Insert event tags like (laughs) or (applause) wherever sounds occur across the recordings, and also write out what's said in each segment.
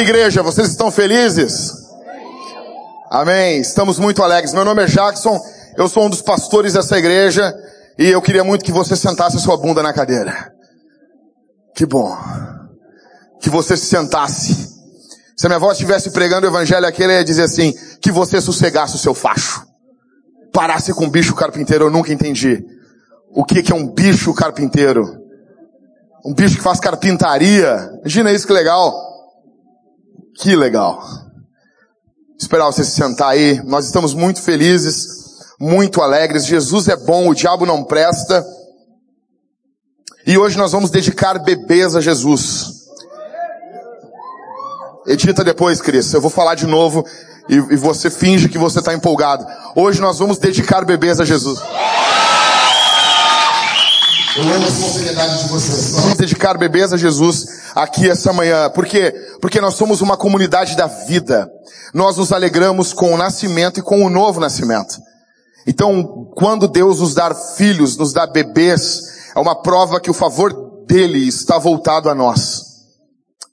igreja. Vocês estão felizes? Amém. Estamos muito alegres. Meu nome é Jackson. Eu sou um dos pastores dessa igreja e eu queria muito que você sentasse a sua bunda na cadeira. Que bom. Que você se sentasse. Se a minha avó estivesse pregando o evangelho aqui, ia dizer assim, que você sossegasse o seu facho. Parasse com bicho carpinteiro, eu nunca entendi. O que é um bicho carpinteiro? Um bicho que faz carpintaria. Imagina isso que legal. Que legal. Esperar você se sentar aí. Nós estamos muito felizes, muito alegres. Jesus é bom, o diabo não presta. E hoje nós vamos dedicar bebês a Jesus. Edita depois, Cris. Eu vou falar de novo e, e você finge que você está empolgado. Hoje nós vamos dedicar bebês a Jesus. Eu amo a responsabilidade de vocês. Dedicar bebês a Jesus aqui essa manhã. Por quê? Porque nós somos uma comunidade da vida. Nós nos alegramos com o nascimento e com o novo nascimento. Então, quando Deus nos dá filhos, nos dá bebês, é uma prova que o favor dele está voltado a nós.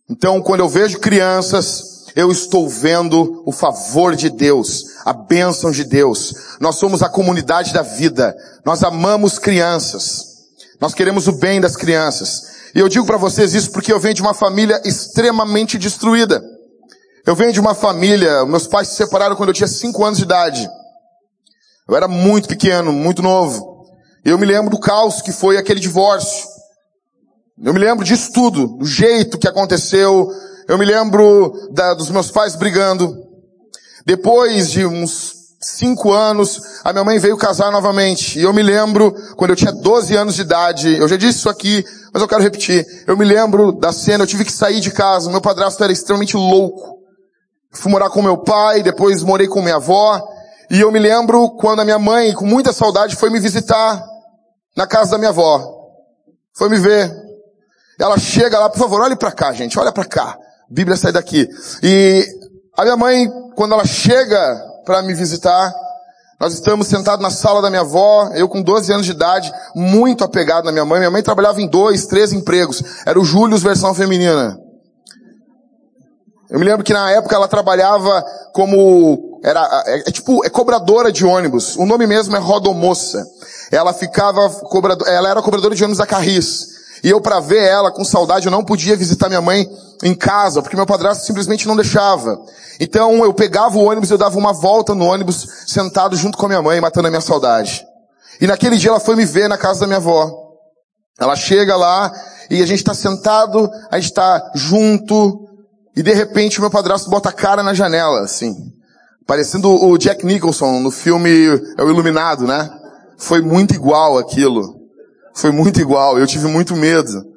Então, quando eu vejo crianças, eu estou vendo o favor de Deus, a bênção de Deus. Nós somos a comunidade da vida. Nós amamos crianças. Nós queremos o bem das crianças. E eu digo para vocês isso porque eu venho de uma família extremamente destruída. Eu venho de uma família, meus pais se separaram quando eu tinha 5 anos de idade. Eu era muito pequeno, muito novo. Eu me lembro do caos que foi aquele divórcio. Eu me lembro disso tudo, do jeito que aconteceu. Eu me lembro da, dos meus pais brigando. Depois de uns cinco anos, a minha mãe veio casar novamente. E eu me lembro, quando eu tinha 12 anos de idade, eu já disse isso aqui, mas eu quero repetir. Eu me lembro da cena, eu tive que sair de casa. Meu padrasto era extremamente louco. Fui morar com meu pai, depois morei com minha avó. E eu me lembro quando a minha mãe, com muita saudade, foi me visitar na casa da minha avó. Foi me ver. Ela chega lá, por favor, olhe para cá, gente, olha para cá. Bíblia sai daqui. E a minha mãe, quando ela chega para me visitar, nós estamos sentados na sala da minha avó, eu com 12 anos de idade, muito apegado na minha mãe. Minha mãe trabalhava em dois, três empregos. Era o Július versão feminina. Eu me lembro que na época ela trabalhava como, era, é, é tipo, é cobradora de ônibus. O nome mesmo é rodomoça. Ela ficava, cobrador, ela era cobradora de ônibus da Carris. E eu para ver ela com saudade, eu não podia visitar minha mãe em casa, porque meu padrasto simplesmente não deixava. Então eu pegava o ônibus, eu dava uma volta no ônibus, sentado junto com a minha mãe, matando a minha saudade. E naquele dia ela foi me ver na casa da minha avó. Ela chega lá e a gente está sentado, a gente está junto, e de repente o meu padrasto bota a cara na janela, assim. Parecendo o Jack Nicholson no filme É o Iluminado, né? Foi muito igual aquilo. Foi muito igual. Eu tive muito medo.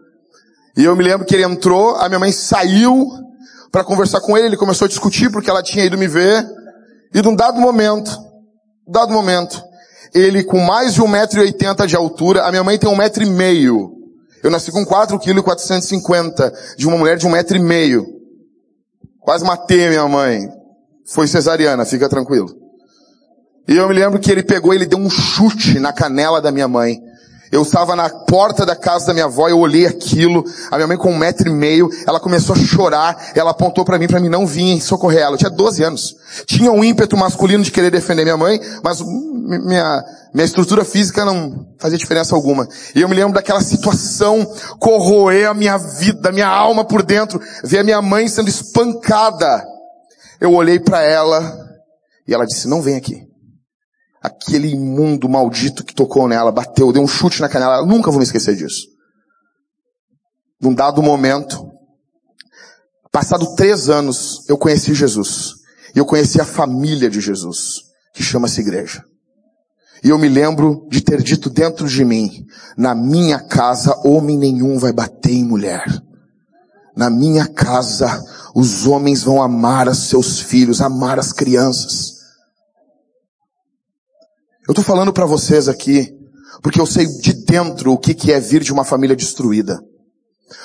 E eu me lembro que ele entrou, a minha mãe saiu para conversar com ele, ele começou a discutir porque ela tinha ido me ver. E num dado momento, dado momento, ele com mais de 1,80m de altura, a minha mãe tem um metro e meio. Eu nasci com 4 kg 450 de uma mulher de um metro e meio. Quase matei a minha mãe. Foi cesariana, fica tranquilo. E eu me lembro que ele pegou, ele deu um chute na canela da minha mãe. Eu estava na porta da casa da minha avó, eu olhei aquilo, a minha mãe com um metro e meio, ela começou a chorar, ela apontou para mim para mim não vir socorrer ela. Eu tinha 12 anos. Tinha um ímpeto masculino de querer defender minha mãe, mas minha, minha estrutura física não fazia diferença alguma. E eu me lembro daquela situação corroer a minha vida, a minha alma por dentro, ver a minha mãe sendo espancada. Eu olhei para ela e ela disse, não vem aqui aquele imundo maldito que tocou nela, bateu, deu um chute na canela. Eu nunca vou me esquecer disso. Num dado momento, passado três anos, eu conheci Jesus. E eu conheci a família de Jesus, que chama-se igreja. E eu me lembro de ter dito dentro de mim, na minha casa homem nenhum vai bater em mulher. Na minha casa os homens vão amar os seus filhos, amar as crianças. Eu estou falando para vocês aqui, porque eu sei de dentro o que, que é vir de uma família destruída.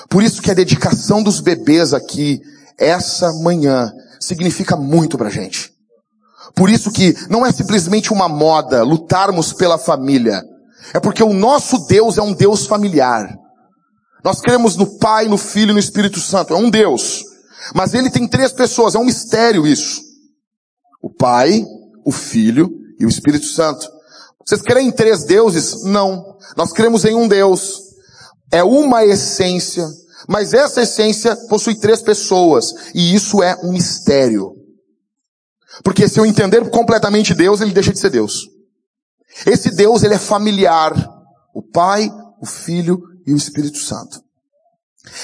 Por isso que a dedicação dos bebês aqui, essa manhã, significa muito pra gente. Por isso que não é simplesmente uma moda lutarmos pela família. É porque o nosso Deus é um Deus familiar. Nós cremos no Pai, no Filho e no Espírito Santo. É um Deus. Mas ele tem três pessoas, é um mistério isso. O Pai, o Filho e o Espírito Santo. Vocês creem em três deuses? Não. Nós cremos em um Deus. É uma essência, mas essa essência possui três pessoas, e isso é um mistério. Porque se eu entender completamente Deus, ele deixa de ser Deus. Esse Deus, ele é familiar. O Pai, o Filho e o Espírito Santo.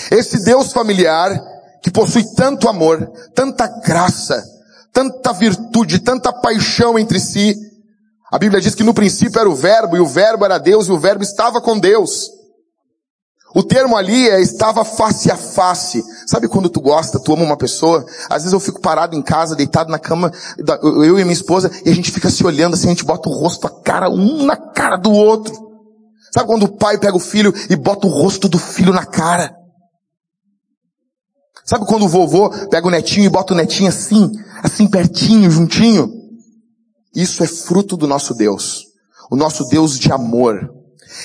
Esse Deus familiar, que possui tanto amor, tanta graça, tanta virtude, tanta paixão entre si. A Bíblia diz que no princípio era o verbo, e o verbo era Deus, e o verbo estava com Deus. O termo ali é estava face a face. Sabe quando tu gosta, tu ama uma pessoa? Às vezes eu fico parado em casa, deitado na cama, eu e minha esposa, e a gente fica se olhando assim, a gente bota o rosto, a cara, um na cara do outro. Sabe quando o pai pega o filho e bota o rosto do filho na cara? Sabe quando o vovô pega o netinho e bota o netinho assim, assim pertinho, juntinho? Isso é fruto do nosso Deus. O nosso Deus de amor.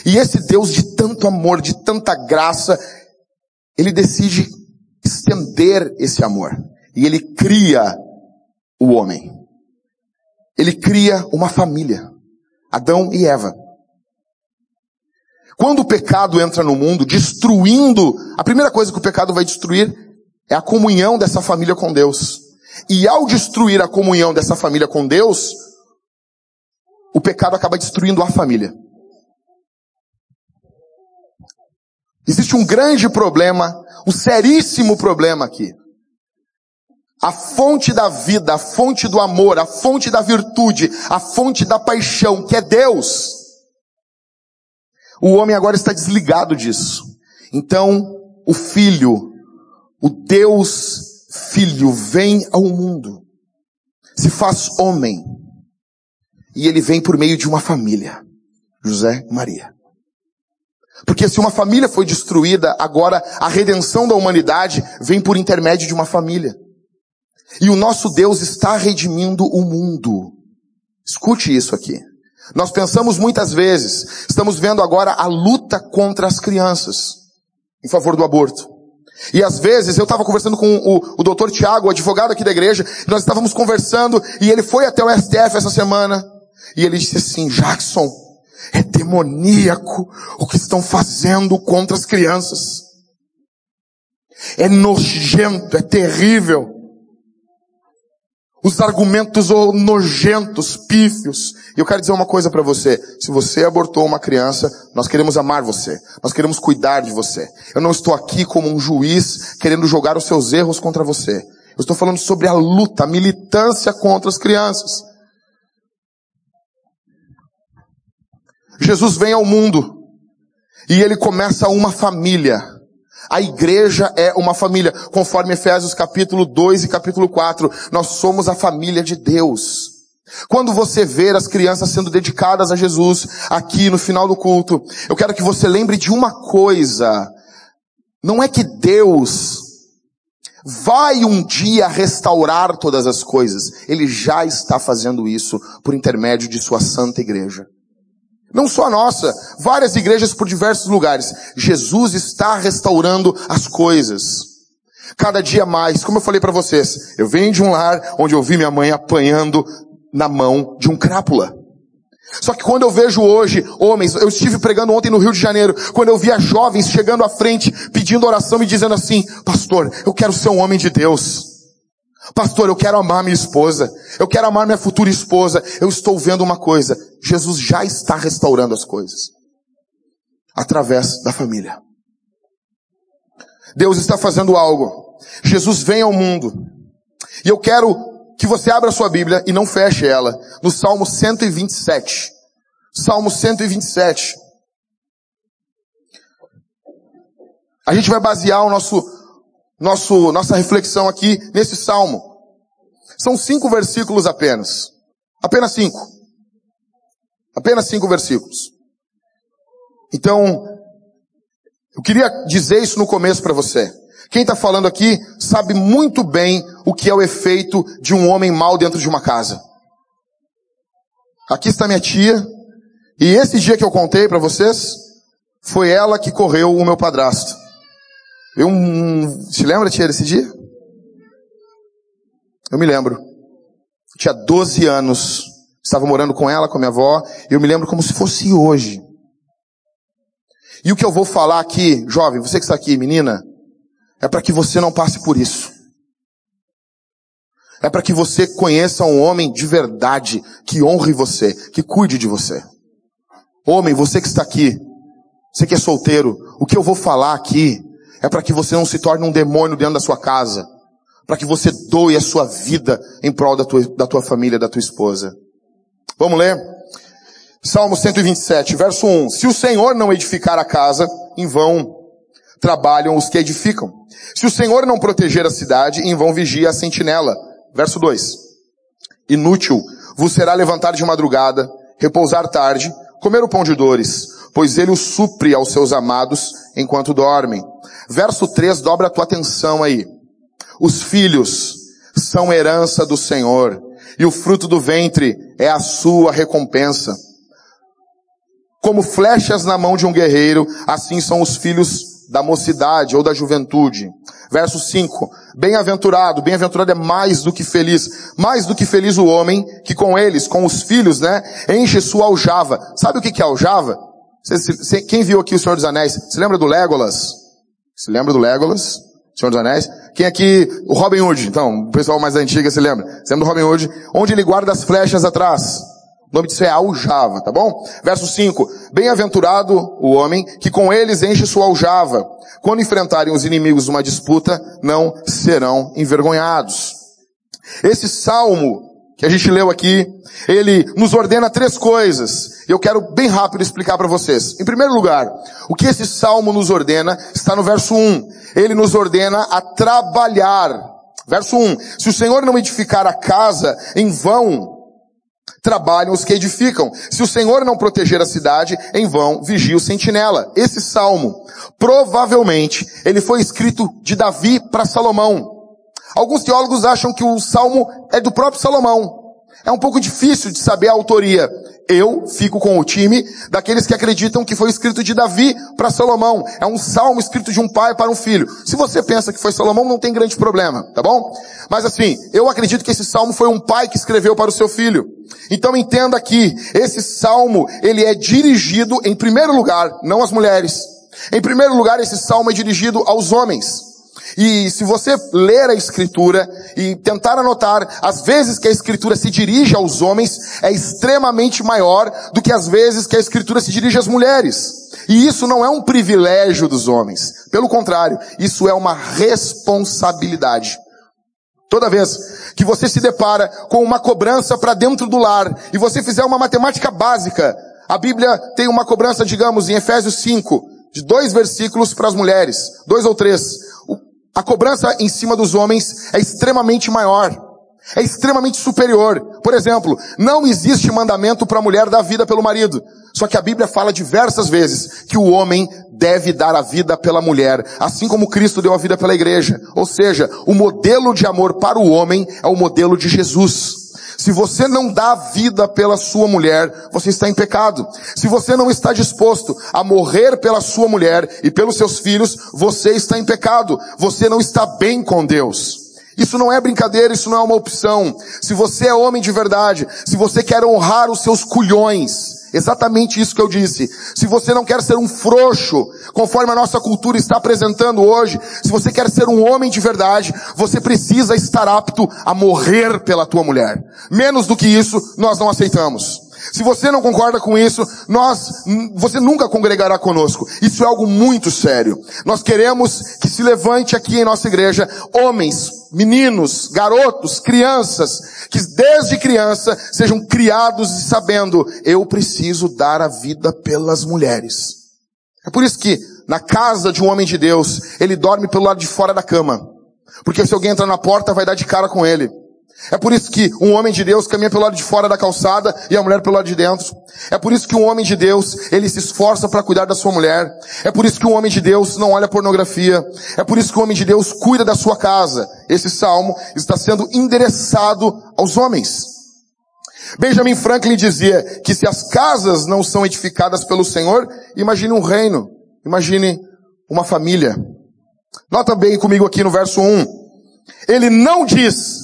E esse Deus de tanto amor, de tanta graça, ele decide estender esse amor. E ele cria o homem. Ele cria uma família. Adão e Eva. Quando o pecado entra no mundo, destruindo, a primeira coisa que o pecado vai destruir é a comunhão dessa família com Deus. E ao destruir a comunhão dessa família com Deus, o pecado acaba destruindo a família. Existe um grande problema, um seríssimo problema aqui. A fonte da vida, a fonte do amor, a fonte da virtude, a fonte da paixão, que é Deus. O homem agora está desligado disso. Então, o filho o Deus Filho vem ao mundo, se faz homem, e ele vem por meio de uma família, José e Maria. Porque se uma família foi destruída, agora a redenção da humanidade vem por intermédio de uma família. E o nosso Deus está redimindo o mundo. Escute isso aqui. Nós pensamos muitas vezes, estamos vendo agora a luta contra as crianças, em favor do aborto. E às vezes eu estava conversando com o, o doutor Tiago, advogado aqui da igreja, nós estávamos conversando e ele foi até o STF essa semana e ele disse assim, Jackson, é demoníaco o que estão fazendo contra as crianças. É nojento, é terrível os argumentos nojentos, pífios. E eu quero dizer uma coisa para você. Se você abortou uma criança, nós queremos amar você. Nós queremos cuidar de você. Eu não estou aqui como um juiz querendo jogar os seus erros contra você. Eu estou falando sobre a luta, a militância contra as crianças. Jesus vem ao mundo e ele começa uma família. A igreja é uma família, conforme Efésios capítulo 2 e capítulo 4. Nós somos a família de Deus. Quando você ver as crianças sendo dedicadas a Jesus aqui no final do culto, eu quero que você lembre de uma coisa. Não é que Deus vai um dia restaurar todas as coisas. Ele já está fazendo isso por intermédio de sua santa igreja. Não só a nossa, várias igrejas por diversos lugares. Jesus está restaurando as coisas. Cada dia mais, como eu falei para vocês, eu venho de um lar onde eu vi minha mãe apanhando na mão de um crápula. Só que quando eu vejo hoje homens, eu estive pregando ontem no Rio de Janeiro, quando eu via jovens chegando à frente, pedindo oração e dizendo assim, pastor, eu quero ser um homem de Deus. Pastor, eu quero amar minha esposa. Eu quero amar minha futura esposa. Eu estou vendo uma coisa. Jesus já está restaurando as coisas. Através da família. Deus está fazendo algo. Jesus vem ao mundo. E eu quero que você abra a sua Bíblia e não feche ela. No Salmo 127. Salmo 127. A gente vai basear o nosso nosso, nossa reflexão aqui nesse salmo. São cinco versículos apenas. Apenas cinco. Apenas cinco versículos. Então, eu queria dizer isso no começo para você. Quem está falando aqui sabe muito bem o que é o efeito de um homem mau dentro de uma casa. Aqui está minha tia, e esse dia que eu contei para vocês, foi ela que correu o meu padrasto. Eu, um, se lembra, tia, desse dia? Eu me lembro. Eu tinha 12 anos. Estava morando com ela, com a minha avó, e eu me lembro como se fosse hoje. E o que eu vou falar aqui, jovem, você que está aqui, menina, é para que você não passe por isso. É para que você conheça um homem de verdade, que honre você, que cuide de você. Homem, você que está aqui, você que é solteiro, o que eu vou falar aqui é para que você não se torne um demônio dentro da sua casa. Para que você doe a sua vida em prol da tua, da tua família, da tua esposa. Vamos ler? Salmo 127, verso 1. Se o Senhor não edificar a casa, em vão trabalham os que edificam. Se o Senhor não proteger a cidade, em vão vigia a sentinela. Verso 2. Inútil vos será levantar de madrugada, repousar tarde, comer o pão de dores, pois ele o supre aos seus amados enquanto dormem. Verso 3, dobra a tua atenção aí. Os filhos são herança do Senhor, e o fruto do ventre é a sua recompensa. Como flechas na mão de um guerreiro, assim são os filhos da mocidade ou da juventude. Verso 5. Bem-aventurado, bem-aventurado é mais do que feliz. Mais do que feliz o homem que com eles, com os filhos, né, enche sua aljava. Sabe o que é aljava? Quem viu aqui o Senhor dos Anéis? Se lembra do Legolas? Se lembra do Legolas? Senhor dos Anéis? Quem aqui? O Robin Hood. Então, o pessoal mais antigo se lembra. Se lembra do Robin Hood? Onde ele guarda as flechas atrás. O nome disso é aljava, tá bom? Verso 5. Bem-aventurado o homem que com eles enche sua aljava. Quando enfrentarem os inimigos numa disputa, não serão envergonhados. Esse salmo que a gente leu aqui, ele nos ordena três coisas. Eu quero bem rápido explicar para vocês. Em primeiro lugar, o que esse salmo nos ordena está no verso 1. Ele nos ordena a trabalhar. Verso 1. Se o Senhor não edificar a casa, em vão trabalham os que edificam. Se o Senhor não proteger a cidade, em vão vigia o sentinela. Esse salmo, provavelmente, ele foi escrito de Davi para Salomão. Alguns teólogos acham que o salmo é do próprio Salomão. É um pouco difícil de saber a autoria. Eu fico com o time daqueles que acreditam que foi escrito de Davi para Salomão. É um salmo escrito de um pai para um filho. Se você pensa que foi Salomão, não tem grande problema, tá bom? Mas assim, eu acredito que esse salmo foi um pai que escreveu para o seu filho. Então entenda aqui, esse salmo, ele é dirigido em primeiro lugar, não às mulheres. Em primeiro lugar, esse salmo é dirigido aos homens. E se você ler a escritura e tentar anotar as vezes que a escritura se dirige aos homens, é extremamente maior do que as vezes que a escritura se dirige às mulheres. E isso não é um privilégio dos homens. Pelo contrário, isso é uma responsabilidade. Toda vez que você se depara com uma cobrança para dentro do lar e você fizer uma matemática básica, a Bíblia tem uma cobrança, digamos, em Efésios 5, de dois versículos para as mulheres, dois ou três. A cobrança em cima dos homens é extremamente maior. É extremamente superior. Por exemplo, não existe mandamento para a mulher dar vida pelo marido. Só que a Bíblia fala diversas vezes que o homem deve dar a vida pela mulher, assim como Cristo deu a vida pela igreja. Ou seja, o modelo de amor para o homem é o modelo de Jesus. Se você não dá vida pela sua mulher, você está em pecado. Se você não está disposto a morrer pela sua mulher e pelos seus filhos, você está em pecado. Você não está bem com Deus. Isso não é brincadeira, isso não é uma opção. Se você é homem de verdade, se você quer honrar os seus culhões, Exatamente isso que eu disse. Se você não quer ser um frouxo, conforme a nossa cultura está apresentando hoje, se você quer ser um homem de verdade, você precisa estar apto a morrer pela tua mulher. Menos do que isso, nós não aceitamos. Se você não concorda com isso, nós, você nunca congregará conosco. Isso é algo muito sério. Nós queremos que se levante aqui em nossa igreja homens, meninos, garotos, crianças, que desde criança sejam criados e sabendo, eu preciso dar a vida pelas mulheres. É por isso que na casa de um homem de Deus, ele dorme pelo lado de fora da cama. Porque se alguém entrar na porta, vai dar de cara com ele. É por isso que um homem de Deus caminha pelo lado de fora da calçada e a mulher pelo lado de dentro. É por isso que um homem de Deus, ele se esforça para cuidar da sua mulher. É por isso que um homem de Deus não olha pornografia. É por isso que um homem de Deus cuida da sua casa. Esse salmo está sendo endereçado aos homens. Benjamin Franklin dizia que se as casas não são edificadas pelo Senhor, imagine um reino. Imagine uma família. Nota bem comigo aqui no verso 1. Ele não diz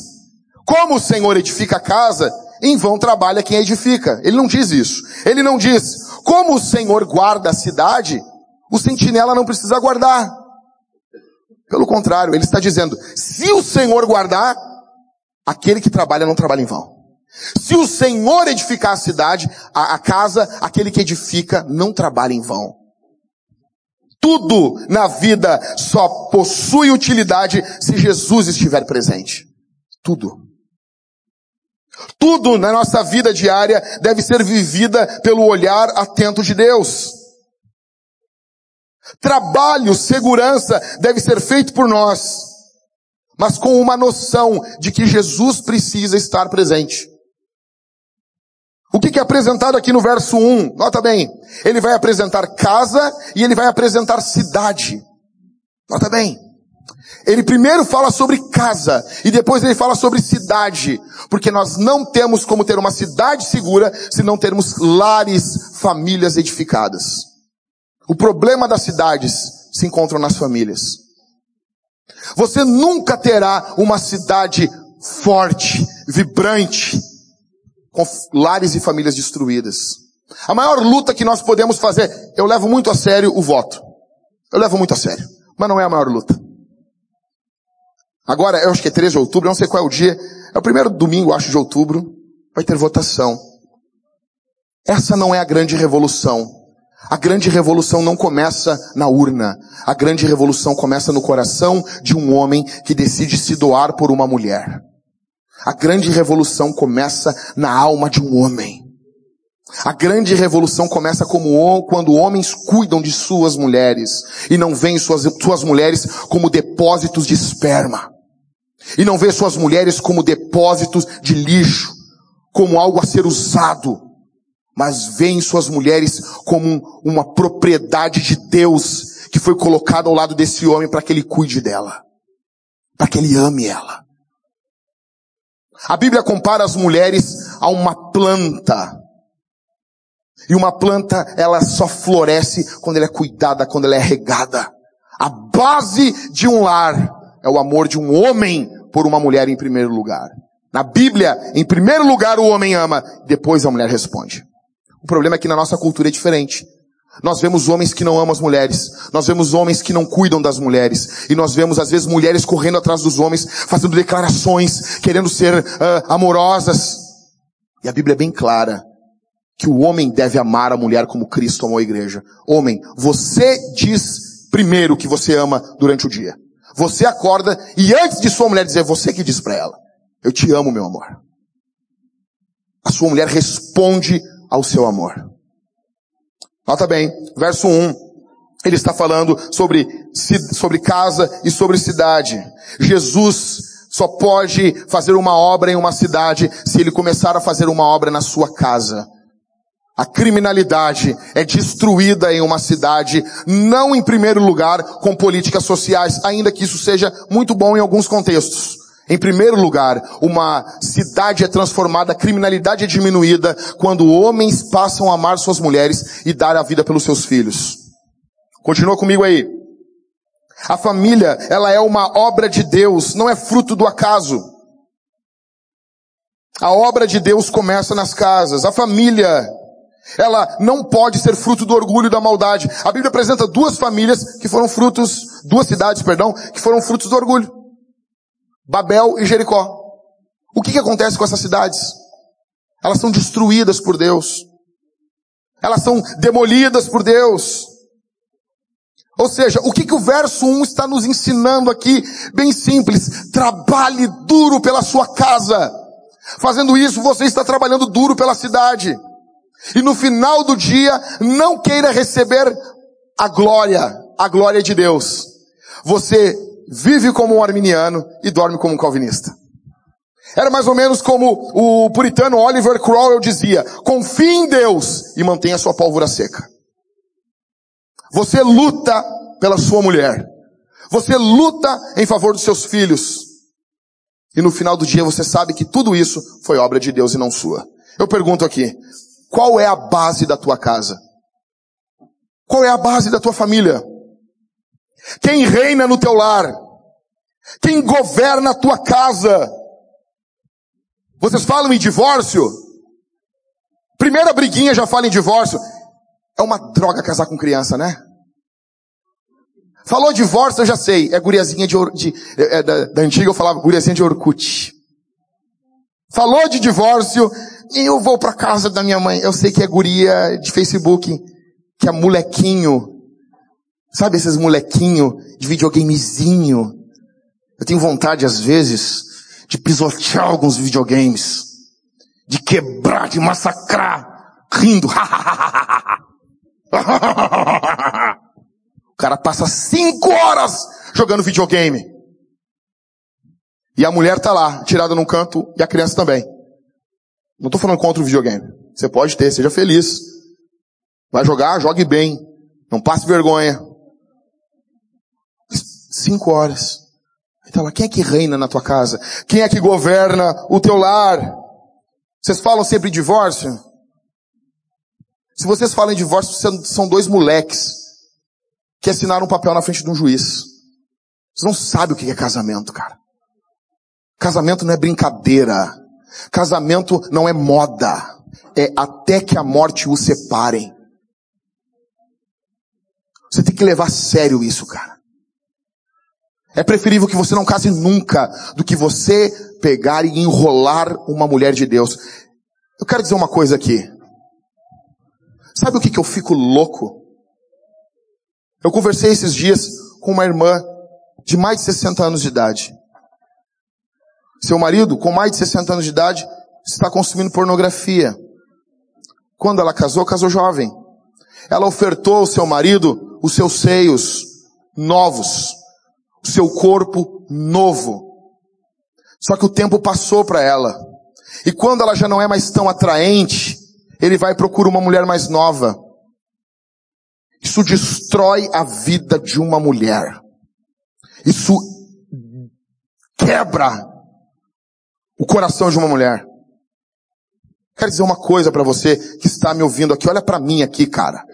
Como o Senhor edifica a casa, em vão trabalha quem edifica. Ele não diz isso. Ele não diz, como o Senhor guarda a cidade, o sentinela não precisa guardar. Pelo contrário, ele está dizendo, se o Senhor guardar, aquele que trabalha não trabalha em vão. Se o Senhor edificar a cidade, a, a casa, aquele que edifica não trabalha em vão. Tudo na vida só possui utilidade se Jesus estiver presente. Tudo. Tudo na nossa vida diária deve ser vivida pelo olhar atento de Deus. Trabalho, segurança deve ser feito por nós, mas com uma noção de que Jesus precisa estar presente. O que é apresentado aqui no verso 1? Nota bem. Ele vai apresentar casa e ele vai apresentar cidade. Nota bem. Ele primeiro fala sobre casa e depois ele fala sobre cidade, porque nós não temos como ter uma cidade segura se não termos lares, famílias edificadas. O problema das cidades se encontra nas famílias. Você nunca terá uma cidade forte, vibrante, com lares e famílias destruídas. A maior luta que nós podemos fazer, eu levo muito a sério o voto. Eu levo muito a sério, mas não é a maior luta. Agora, eu acho que é 13 de outubro, não sei qual é o dia. É o primeiro domingo, acho, de outubro. Vai ter votação. Essa não é a grande revolução. A grande revolução não começa na urna. A grande revolução começa no coração de um homem que decide se doar por uma mulher. A grande revolução começa na alma de um homem. A grande revolução começa como quando homens cuidam de suas mulheres e não veem suas, suas mulheres como depósitos de esperma. E não vê suas mulheres como depósitos de lixo, como algo a ser usado, mas veem suas mulheres como uma propriedade de Deus que foi colocada ao lado desse homem para que ele cuide dela, para que ele ame ela. A Bíblia compara as mulheres a uma planta. E uma planta, ela só floresce quando ela é cuidada, quando ela é regada. A base de um lar é o amor de um homem por uma mulher em primeiro lugar. Na Bíblia, em primeiro lugar o homem ama, depois a mulher responde. O problema é que na nossa cultura é diferente. Nós vemos homens que não amam as mulheres. Nós vemos homens que não cuidam das mulheres. E nós vemos, às vezes, mulheres correndo atrás dos homens, fazendo declarações, querendo ser uh, amorosas. E a Bíblia é bem clara que o homem deve amar a mulher como Cristo amou a igreja. Homem, você diz primeiro que você ama durante o dia. Você acorda e antes de sua mulher dizer, você que diz para ela, eu te amo, meu amor. A sua mulher responde ao seu amor. Nota bem, verso 1. Ele está falando sobre, sobre casa e sobre cidade. Jesus só pode fazer uma obra em uma cidade se ele começar a fazer uma obra na sua casa. A criminalidade é destruída em uma cidade, não em primeiro lugar com políticas sociais, ainda que isso seja muito bom em alguns contextos. Em primeiro lugar, uma cidade é transformada, a criminalidade é diminuída quando homens passam a amar suas mulheres e dar a vida pelos seus filhos. Continua comigo aí. A família, ela é uma obra de Deus, não é fruto do acaso. A obra de Deus começa nas casas. A família ela não pode ser fruto do orgulho e da maldade. A Bíblia apresenta duas famílias que foram frutos, duas cidades, perdão, que foram frutos do orgulho. Babel e Jericó. O que, que acontece com essas cidades? Elas são destruídas por Deus. Elas são demolidas por Deus. Ou seja, o que, que o verso 1 está nos ensinando aqui? Bem simples. Trabalhe duro pela sua casa. Fazendo isso, você está trabalhando duro pela cidade. E no final do dia, não queira receber a glória, a glória de Deus. Você vive como um arminiano e dorme como um calvinista. Era mais ou menos como o puritano Oliver Cromwell dizia, confie em Deus e mantenha sua pólvora seca. Você luta pela sua mulher. Você luta em favor dos seus filhos. E no final do dia você sabe que tudo isso foi obra de Deus e não sua. Eu pergunto aqui, qual é a base da tua casa? Qual é a base da tua família? Quem reina no teu lar? Quem governa a tua casa? Vocês falam em divórcio? Primeira briguinha já fala em divórcio. É uma droga casar com criança, né? Falou divórcio, eu já sei. É guriazinha de, de é, da, da, antiga eu falava guriazinha de Orkut. Falou de divórcio, e eu vou para casa da minha mãe. Eu sei que é guria de Facebook, que é molequinho. Sabe esses molequinho de videogamezinho? Eu tenho vontade às vezes de pisotear alguns videogames, de quebrar, de massacrar, rindo. (laughs) o cara passa cinco horas jogando videogame. E a mulher tá lá, tirada num canto, e a criança também. Não estou falando contra o videogame. Você pode ter, seja feliz. Vai jogar, jogue bem. Não passe vergonha. Cinco horas. Então quem é que reina na tua casa? Quem é que governa o teu lar? Vocês falam sempre em divórcio? Se vocês falam em divórcio, são dois moleques que assinaram um papel na frente de um juiz. Vocês não sabem o que é casamento, cara. Casamento não é brincadeira. Casamento não é moda. É até que a morte os separem. Você tem que levar a sério isso, cara. É preferível que você não case nunca do que você pegar e enrolar uma mulher de Deus. Eu quero dizer uma coisa aqui. Sabe o que, que eu fico louco? Eu conversei esses dias com uma irmã de mais de 60 anos de idade. Seu marido, com mais de 60 anos de idade, está consumindo pornografia. Quando ela casou, casou jovem. Ela ofertou ao seu marido os seus seios novos, o seu corpo novo. Só que o tempo passou para ela. E quando ela já não é mais tão atraente, ele vai procurar uma mulher mais nova. Isso destrói a vida de uma mulher. Isso quebra o coração de uma mulher. Quero dizer uma coisa para você que está me ouvindo aqui. Olha para mim aqui, cara.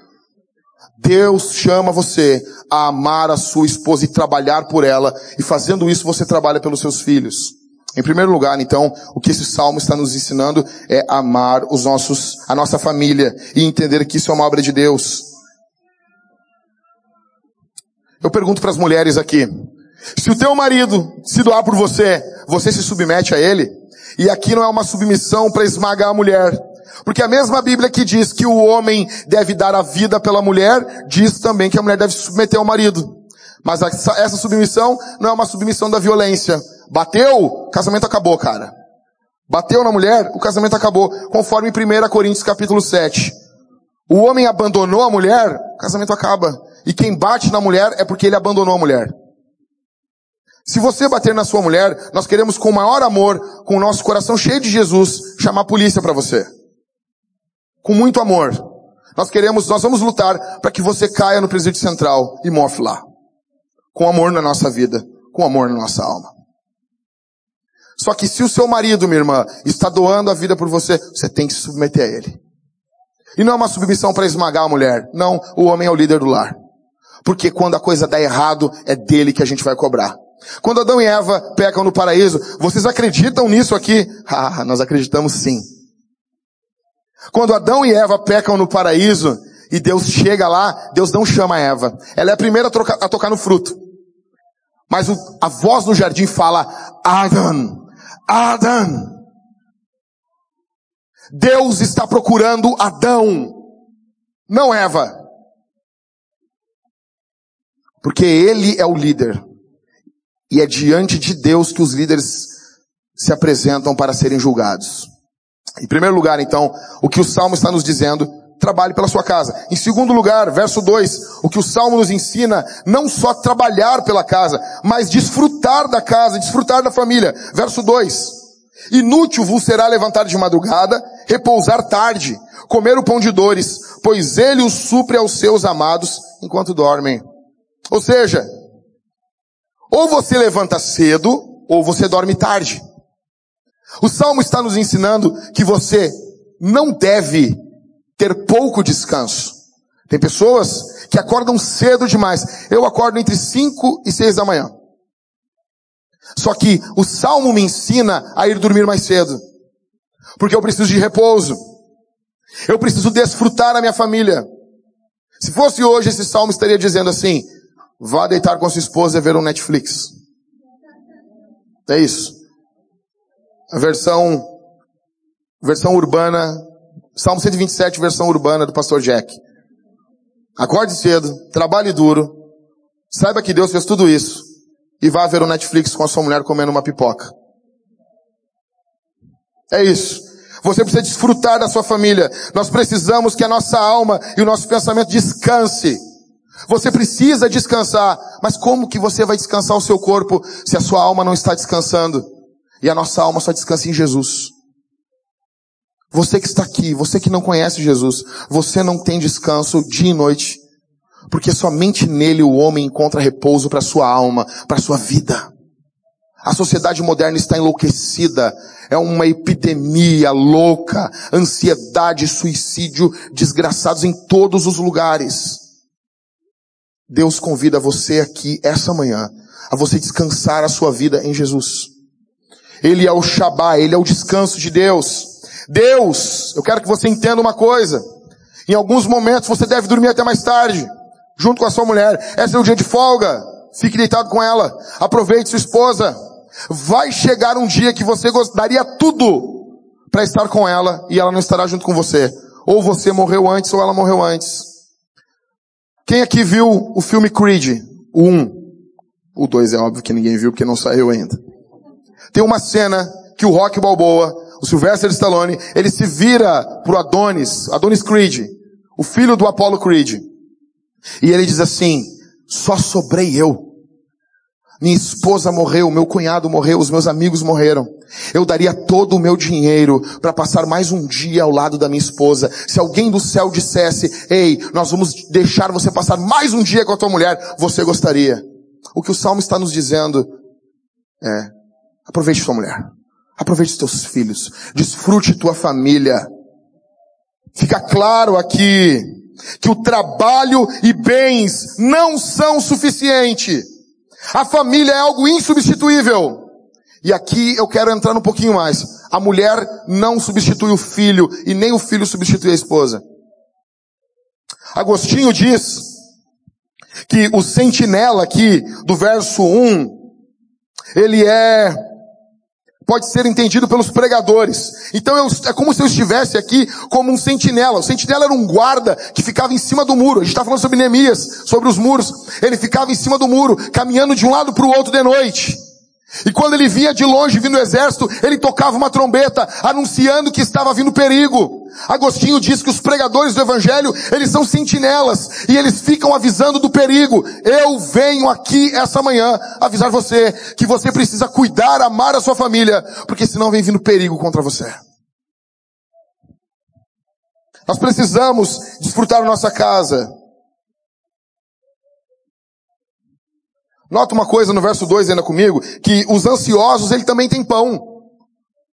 Deus chama você a amar a sua esposa e trabalhar por ela. E fazendo isso, você trabalha pelos seus filhos. Em primeiro lugar, então, o que esse salmo está nos ensinando é amar os nossos, a nossa família e entender que isso é uma obra de Deus. Eu pergunto para as mulheres aqui, se o teu marido se doar por você, você se submete a ele? E aqui não é uma submissão para esmagar a mulher. Porque a mesma Bíblia que diz que o homem deve dar a vida pela mulher, diz também que a mulher deve se submeter ao marido. Mas essa submissão não é uma submissão da violência. Bateu, casamento acabou, cara. Bateu na mulher, o casamento acabou. Conforme 1 Coríntios capítulo 7. O homem abandonou a mulher, o casamento acaba. E quem bate na mulher é porque ele abandonou a mulher. Se você bater na sua mulher, nós queremos com o maior amor, com o nosso coração cheio de Jesus, chamar a polícia para você. Com muito amor. Nós queremos, nós vamos lutar para que você caia no presídio central e morre lá. Com amor na nossa vida, com amor na nossa alma. Só que se o seu marido, minha irmã, está doando a vida por você, você tem que se submeter a ele. E não é uma submissão para esmagar a mulher. Não, o homem é o líder do lar. Porque quando a coisa dá errado, é dele que a gente vai cobrar. Quando Adão e Eva pecam no paraíso, vocês acreditam nisso aqui? Ah, nós acreditamos sim. Quando Adão e Eva pecam no paraíso e Deus chega lá, Deus não chama Eva. Ela é a primeira a, trocar, a tocar no fruto. Mas o, a voz no jardim fala, Adam, Adam. Deus está procurando Adão, não Eva. Porque ele é o líder. E é diante de Deus que os líderes se apresentam para serem julgados. Em primeiro lugar, então, o que o Salmo está nos dizendo, trabalhe pela sua casa. Em segundo lugar, verso 2, o que o Salmo nos ensina, não só trabalhar pela casa, mas desfrutar da casa, desfrutar da família. Verso 2, inútil vos será levantar de madrugada, repousar tarde, comer o pão de dores, pois ele os supre aos seus amados enquanto dormem. Ou seja, ou você levanta cedo, ou você dorme tarde. O Salmo está nos ensinando que você não deve ter pouco descanso. Tem pessoas que acordam cedo demais. Eu acordo entre 5 e 6 da manhã. Só que o Salmo me ensina a ir dormir mais cedo. Porque eu preciso de repouso. Eu preciso desfrutar a minha família. Se fosse hoje, esse salmo estaria dizendo assim, vá deitar com sua esposa e ver um Netflix. É isso. A versão, versão urbana, Salmo 127, versão urbana do pastor Jack. Acorde cedo, trabalhe duro, saiba que Deus fez tudo isso e vá ver um Netflix com a sua mulher comendo uma pipoca. É isso. Você precisa desfrutar da sua família. Nós precisamos que a nossa alma e o nosso pensamento descanse. Você precisa descansar, mas como que você vai descansar o seu corpo se a sua alma não está descansando? E a nossa alma só descansa em Jesus. Você que está aqui, você que não conhece Jesus, você não tem descanso dia e noite, porque somente nele o homem encontra repouso para sua alma, para sua vida. A sociedade moderna está enlouquecida, é uma epidemia louca, ansiedade, suicídio desgraçados em todos os lugares. Deus convida você aqui essa manhã a você descansar a sua vida em Jesus. Ele é o Shabá, ele é o descanso de Deus. Deus, eu quero que você entenda uma coisa. Em alguns momentos você deve dormir até mais tarde, junto com a sua mulher. Esse é o dia de folga. Fique deitado com ela. Aproveite sua esposa. Vai chegar um dia que você daria tudo para estar com ela e ela não estará junto com você. Ou você morreu antes ou ela morreu antes. Quem aqui viu o filme Creed? O 1. O 2 é óbvio que ninguém viu porque não saiu ainda. Tem uma cena que o Rock Balboa, o Sylvester Stallone, ele se vira pro Adonis, Adonis Creed, o filho do Apollo Creed. E ele diz assim, só sobrei eu. Minha esposa morreu, meu cunhado morreu, os meus amigos morreram. Eu daria todo o meu dinheiro para passar mais um dia ao lado da minha esposa. Se alguém do céu dissesse, ei, nós vamos deixar você passar mais um dia com a tua mulher, você gostaria. O que o Salmo está nos dizendo é, aproveite sua mulher. Aproveite os teus filhos. Desfrute tua família. Fica claro aqui que o trabalho e bens não são suficientes a família é algo insubstituível. E aqui eu quero entrar um pouquinho mais. A mulher não substitui o filho e nem o filho substitui a esposa. Agostinho diz que o sentinela aqui do verso 1, ele é pode ser entendido pelos pregadores. Então eu, é como se eu estivesse aqui como um sentinela. O sentinela era um guarda que ficava em cima do muro. A gente está falando sobre Neemias, sobre os muros. Ele ficava em cima do muro, caminhando de um lado para o outro de noite. E quando ele via de longe vindo o exército, ele tocava uma trombeta, anunciando que estava vindo perigo. Agostinho diz que os pregadores do evangelho, eles são sentinelas, e eles ficam avisando do perigo. Eu venho aqui essa manhã avisar você que você precisa cuidar, amar a sua família, porque senão vem vindo perigo contra você. Nós precisamos desfrutar nossa casa. Nota uma coisa no verso 2 ainda comigo, que os ansiosos, ele também tem pão.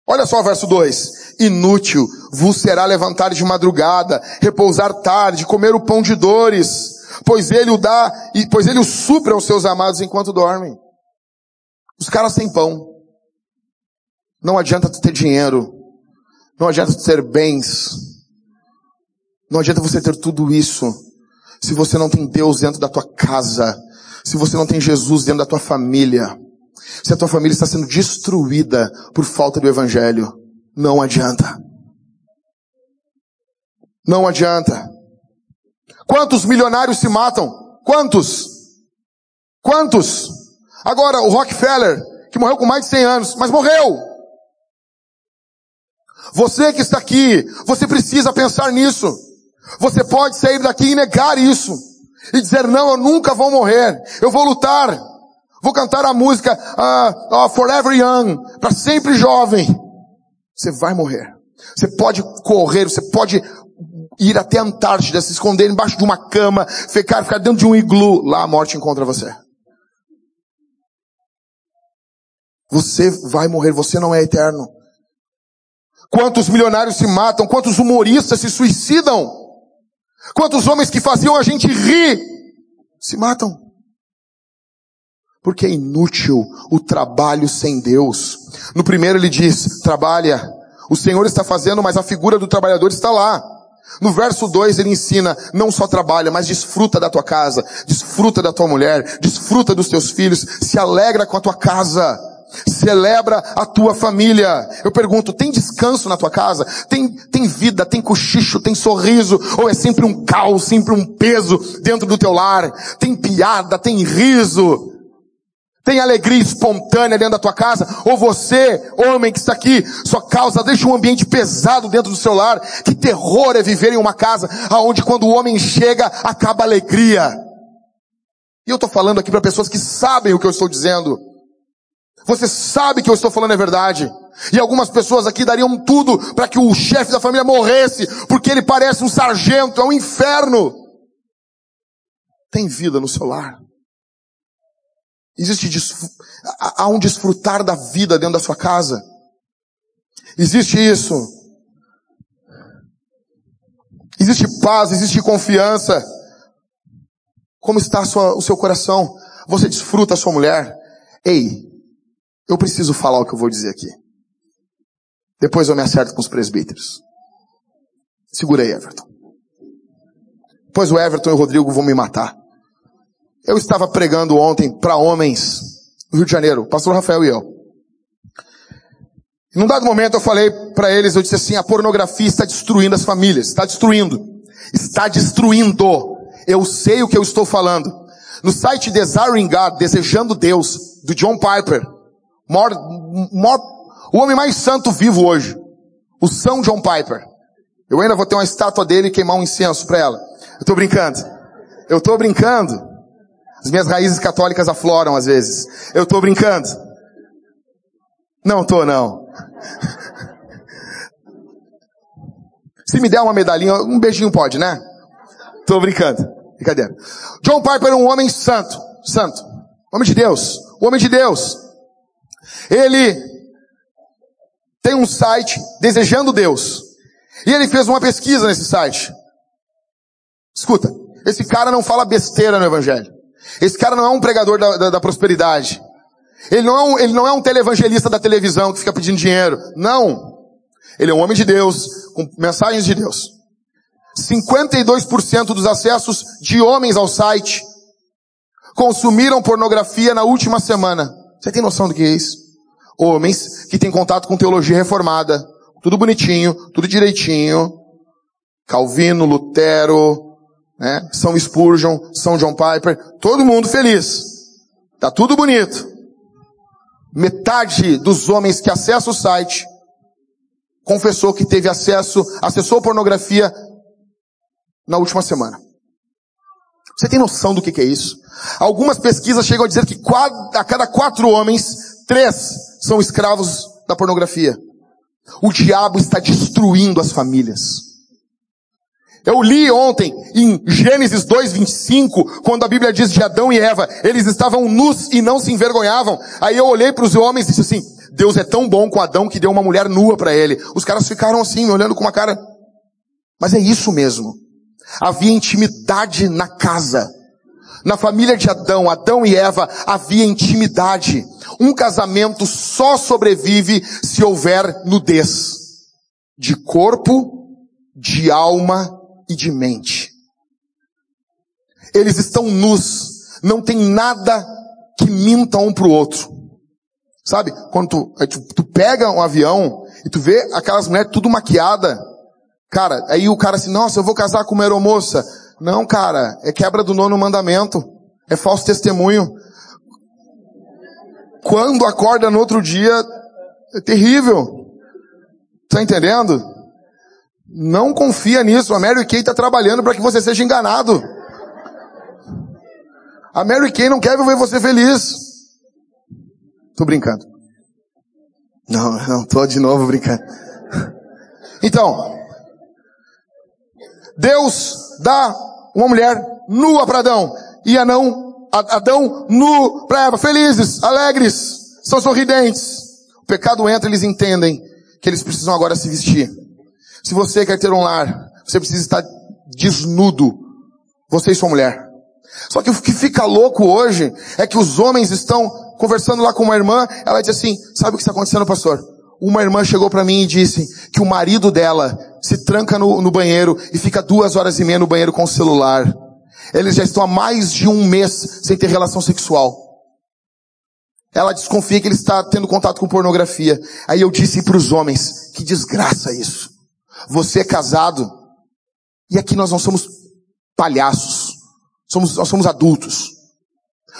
Olha só o verso 2. Inútil vos será levantar de madrugada, repousar tarde, comer o pão de dores, pois ele o dá, e pois ele o supre aos seus amados enquanto dormem. Os caras têm pão. Não adianta tu ter dinheiro. Não adianta tu ter bens. Não adianta você ter tudo isso se você não tem Deus dentro da tua casa se você não tem Jesus dentro da tua família, se a tua família está sendo destruída por falta do evangelho, não adianta. Não adianta. Quantos milionários se matam? Quantos? Quantos? Agora, o Rockefeller, que morreu com mais de 100 anos, mas morreu. Você que está aqui, você precisa pensar nisso. Você pode sair daqui e negar isso e dizer, não, eu nunca vou morrer, eu vou lutar, vou cantar a música uh, uh, Forever Young, para sempre jovem. Você vai morrer. Você pode correr, você pode ir até a Antártida, se esconder embaixo de uma cama, ficar, ficar dentro de um iglu, lá a morte encontra você. Você vai morrer, você não é eterno. Quantos milionários se matam, quantos humoristas se suicidam? Quantos homens que faziam a gente rir se matam? Porque é inútil o trabalho sem Deus. No primeiro ele diz, trabalha. O Senhor está fazendo, mas a figura do trabalhador está lá. No verso 2 ele ensina, não só trabalha, mas desfruta da tua casa, desfruta da tua mulher, desfruta dos teus filhos, se alegra com a tua casa, celebra a tua família. Eu pergunto, tem descanso na tua casa? Tem, tem vida, tem cochicho, tem sorriso? Ou é sempre um caos, sempre um peso dentro do teu lar? Tem piada, tem riso? Tem alegria espontânea dentro da tua casa? Ou você, homem que está aqui, sua causa deixa um ambiente pesado dentro do seu lar? Que terror é viver em uma casa aonde quando o homem chega, acaba a alegria. E eu estou falando aqui para pessoas que sabem o que eu estou dizendo. Você sabe que eu estou falando é verdade. E algumas pessoas aqui dariam tudo para que o chefe da família morresse, porque ele parece um sargento, é um inferno. Tem vida no seu lar. Existe há um desfrutar da vida dentro da sua casa. Existe isso. Existe paz, existe confiança. Como está sua, o seu coração? Você desfruta a sua mulher? Ei, eu preciso falar o que eu vou dizer aqui. Depois eu me acerto com os presbíteros. Segura aí, Everton. Depois o Everton e o Rodrigo vão me matar. Eu estava pregando ontem para homens no Rio de Janeiro, pastor Rafael e eu. Num dado momento eu falei para eles, eu disse assim, a pornografia está destruindo as famílias, está destruindo. Está destruindo. Eu sei o que eu estou falando. No site Desiring God, Desejando Deus, do John Piper, o homem mais santo vivo hoje, o São John Piper. Eu ainda vou ter uma estátua dele e queimar um incenso para ela. Eu tô brincando. Eu tô brincando. As minhas raízes católicas afloram às vezes. Eu tô brincando. Não tô, não. (laughs) Se me der uma medalhinha, um beijinho pode, né? Tô brincando. Brincadeira. John Piper é um homem santo. Santo. Homem de Deus. Homem de Deus. Ele tem um site, Desejando Deus. E ele fez uma pesquisa nesse site. Escuta, esse cara não fala besteira no Evangelho. Esse cara não é um pregador da, da, da prosperidade. Ele não, é um, ele não é um televangelista da televisão que fica pedindo dinheiro. Não. Ele é um homem de Deus, com mensagens de Deus. 52% dos acessos de homens ao site consumiram pornografia na última semana. Você tem noção do que é isso? Homens que têm contato com teologia reformada. Tudo bonitinho, tudo direitinho. Calvino, Lutero, né? São Spurgeon, São John Piper, todo mundo feliz. Tá tudo bonito. Metade dos homens que acessam o site confessou que teve acesso, acessou pornografia na última semana. Você tem noção do que, é isso? Algumas pesquisas chegam a dizer que a cada quatro homens, três são escravos da pornografia. O diabo está destruindo as famílias. Eu li ontem em Gênesis 2:25, quando a Bíblia diz de Adão e Eva, eles estavam nus e não se envergonhavam. Aí eu olhei para os homens e disse assim: Deus é tão bom com Adão que deu uma mulher nua para ele. Os caras ficaram assim, olhando com uma cara. Mas é isso mesmo. Havia intimidade na casa. Na família de Adão, Adão e Eva, havia intimidade. Um casamento só sobrevive se houver nudez. De corpo, de alma e de mente. Eles estão nus, não tem nada que minta um pro outro. Sabe? Quando tu, tu, pega um avião e tu vê aquelas mulheres tudo maquiada, cara, aí o cara assim, nossa, eu vou casar com uma aeromoça. Não, cara, é quebra do nono mandamento. É falso testemunho. Quando acorda no outro dia, é terrível. Tá entendendo? Não confia nisso. A Mary Kay está trabalhando para que você seja enganado. A Mary Kay não quer ver você feliz. Tô brincando. Não, não, tô de novo brincando. Então, Deus dá uma mulher nua para Adão e Anão, Adão nu para Eva, felizes, alegres, são sorridentes. O pecado entra, eles entendem que eles precisam agora se vestir. Se você quer ter um lar, você precisa estar desnudo. Você e sua mulher. Só que o que fica louco hoje é que os homens estão conversando lá com uma irmã, ela diz assim, sabe o que está acontecendo, pastor? uma irmã chegou para mim e disse que o marido dela se tranca no, no banheiro e fica duas horas e meia no banheiro com o celular. Eles já estão há mais de um mês sem ter relação sexual. Ela desconfia que ele está tendo contato com pornografia. Aí eu disse para os homens, que desgraça isso. Você é casado, e aqui nós não somos palhaços. Somos, nós somos adultos.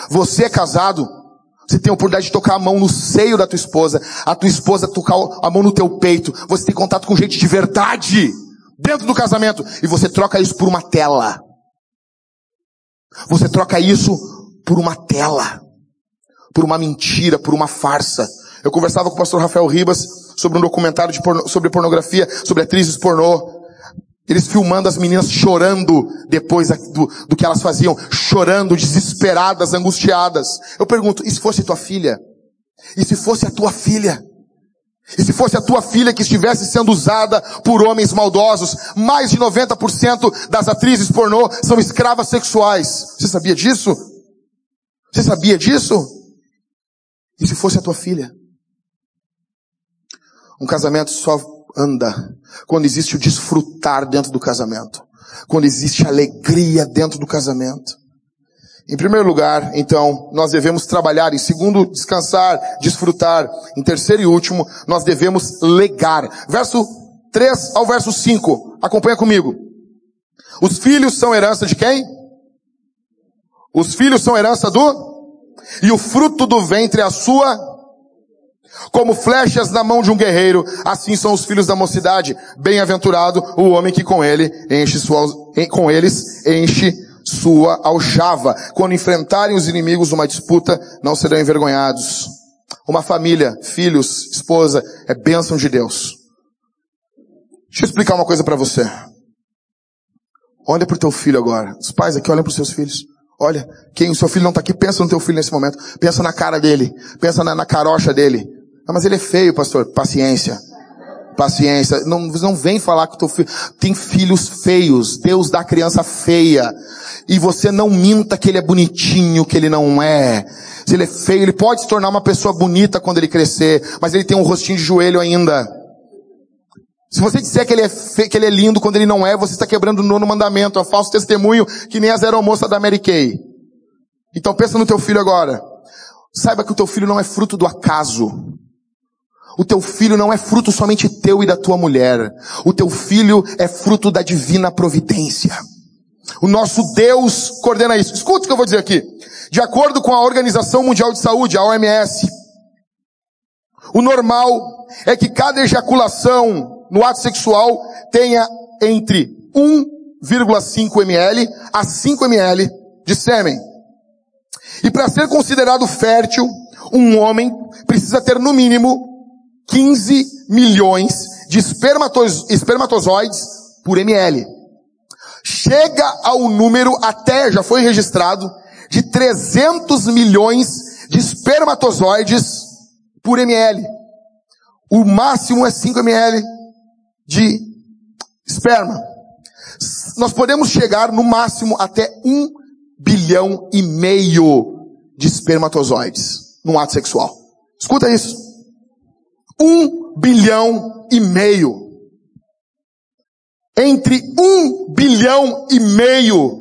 Você é casado, você tem a oportunidade de tocar a mão no seio da tua esposa, a tua esposa tocar a mão no teu peito, você tem contato com gente de verdade dentro do casamento e você troca isso por uma tela. Você troca isso por uma tela, por uma mentira, por uma farsa. Eu conversava com o pastor Rafael Ribas sobre um documentário porno, sobre pornografia, sobre atrizes pornô. Eles filmando as meninas chorando depois do, do que elas faziam, chorando, desesperadas, angustiadas. Eu pergunto, e se fosse tua filha? E se fosse a tua filha? E se fosse a tua filha que estivesse sendo usada por homens maldosos, mais de 90% das atrizes pornô são escravas sexuais. Você sabia disso? Você sabia disso? E se fosse a tua filha? Um casamento só anda quando existe o desfrutar dentro do casamento. Quando existe alegria dentro do casamento. Em primeiro lugar, então, nós devemos trabalhar. Em segundo, descansar, desfrutar. Em terceiro e último, nós devemos legar. Verso 3 ao verso 5. Acompanha comigo. Os filhos são herança de quem? Os filhos são herança do? E o fruto do ventre é a sua? Como flechas na mão de um guerreiro, assim são os filhos da mocidade. Bem-aventurado o homem que com ele enche sua, com eles enche sua aljava. Quando enfrentarem os inimigos numa disputa, não serão envergonhados. Uma família, filhos, esposa, é bênção de Deus. Deixa eu explicar uma coisa para você. Olha para o teu filho agora. Os pais aqui olham para os seus filhos. Olha, quem o seu filho não está aqui, pensa no teu filho nesse momento. Pensa na cara dele. Pensa na, na carocha dele. Não, mas ele é feio, pastor. Paciência. Paciência. Não, não vem falar que teu filho tem filhos feios. Deus dá criança feia. E você não minta que ele é bonitinho, que ele não é. Se ele é feio, ele pode se tornar uma pessoa bonita quando ele crescer, mas ele tem um rostinho de joelho ainda. Se você disser que ele é, fe... que ele é lindo quando ele não é, você está quebrando o nono mandamento, é um falso testemunho que nem as aeromoças da Mary Kay. Então pensa no teu filho agora. Saiba que o teu filho não é fruto do acaso. O teu filho não é fruto somente teu e da tua mulher. O teu filho é fruto da divina providência. O nosso Deus coordena isso. Escute o que eu vou dizer aqui. De acordo com a Organização Mundial de Saúde, a OMS, o normal é que cada ejaculação no ato sexual tenha entre 1,5 ml a 5 ml de sêmen. E para ser considerado fértil, um homem precisa ter no mínimo 15 milhões de espermatozoides por ml chega ao número até, já foi registrado, de 300 milhões de espermatozoides por ml. O máximo é 5 ml de esperma. Nós podemos chegar no máximo até 1 bilhão e meio de espermatozoides no ato sexual. Escuta isso. 1 bilhão e meio entre um bilhão e meio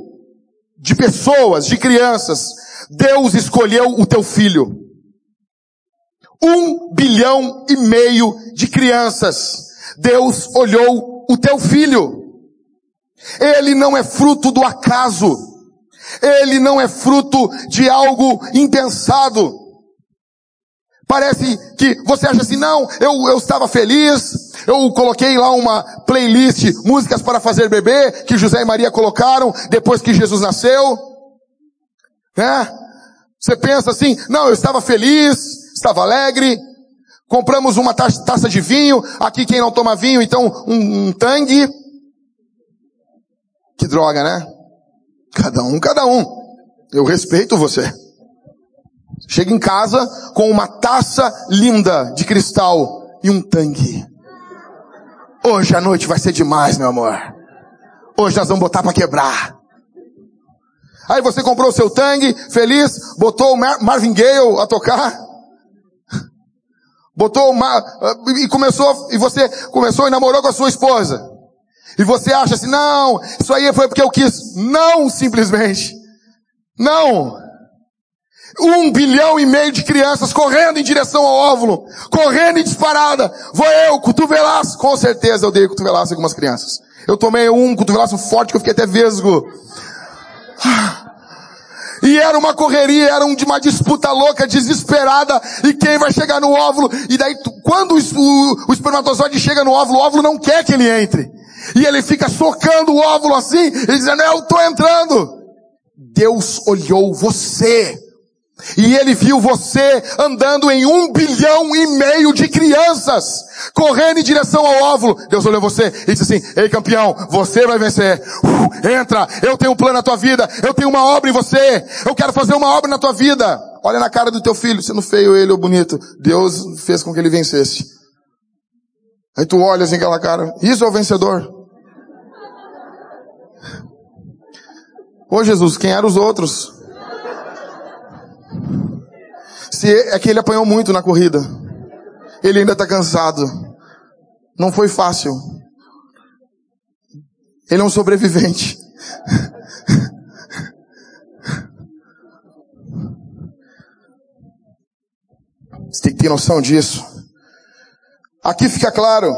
de pessoas, de crianças, Deus escolheu o teu filho. Um bilhão e meio de crianças, Deus olhou o teu filho. Ele não é fruto do acaso. Ele não é fruto de algo impensado. Parece que você acha assim, não, eu, eu estava feliz, eu coloquei lá uma playlist, músicas para fazer bebê, que José e Maria colocaram depois que Jesus nasceu. Né? Você pensa assim, não, eu estava feliz, estava alegre, compramos uma taça de vinho, aqui quem não toma vinho, então um, um tangue. Que droga, né? Cada um, cada um. Eu respeito você. Chega em casa com uma taça linda de cristal e um tangue. Hoje a noite vai ser demais, meu amor. Hoje nós vamos botar para quebrar. Aí você comprou o seu tangue, feliz, botou o Mar Marvin Gaye a tocar. botou uma, e começou, e você começou e namorou com a sua esposa. E você acha assim, não, isso aí foi porque eu quis. Não, simplesmente. Não. Um bilhão e meio de crianças correndo em direção ao óvulo, correndo em disparada. Vou eu, cotovelaço. Com certeza eu dei cotovelaço em algumas crianças. Eu tomei um cotovelaço forte que eu fiquei até vesgo. E era uma correria, era uma disputa louca, desesperada, e quem vai chegar no óvulo, e daí, quando o, espermatozoide chega no óvulo, o óvulo não quer que ele entre. E ele fica socando o óvulo assim, e dizendo, eu tô entrando. Deus olhou você. E ele viu você andando em um bilhão e meio de crianças, correndo em direção ao óvulo. Deus olhou você e disse assim, ei campeão, você vai vencer. Uh, entra, eu tenho um plano na tua vida, eu tenho uma obra em você, eu quero fazer uma obra na tua vida. Olha na cara do teu filho, sendo feio ele ou bonito. Deus fez com que ele vencesse. Aí tu olha assim aquela cara, isso é o vencedor. Ô Jesus, quem eram os outros? Se é que ele apanhou muito na corrida. Ele ainda está cansado. Não foi fácil. Ele é um sobrevivente. (laughs) Você tem que ter noção disso. Aqui fica claro (coughs)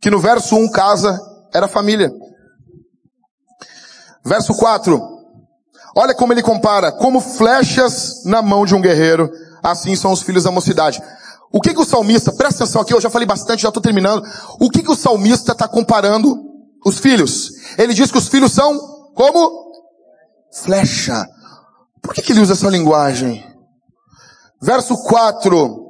que no verso 1 casa era família. Verso 4. Olha como ele compara, como flechas na mão de um guerreiro, assim são os filhos da mocidade. O que que o salmista, presta atenção aqui, eu já falei bastante, já estou terminando. O que que o salmista está comparando os filhos? Ele diz que os filhos são como flecha. Por que que ele usa essa linguagem? Verso 4.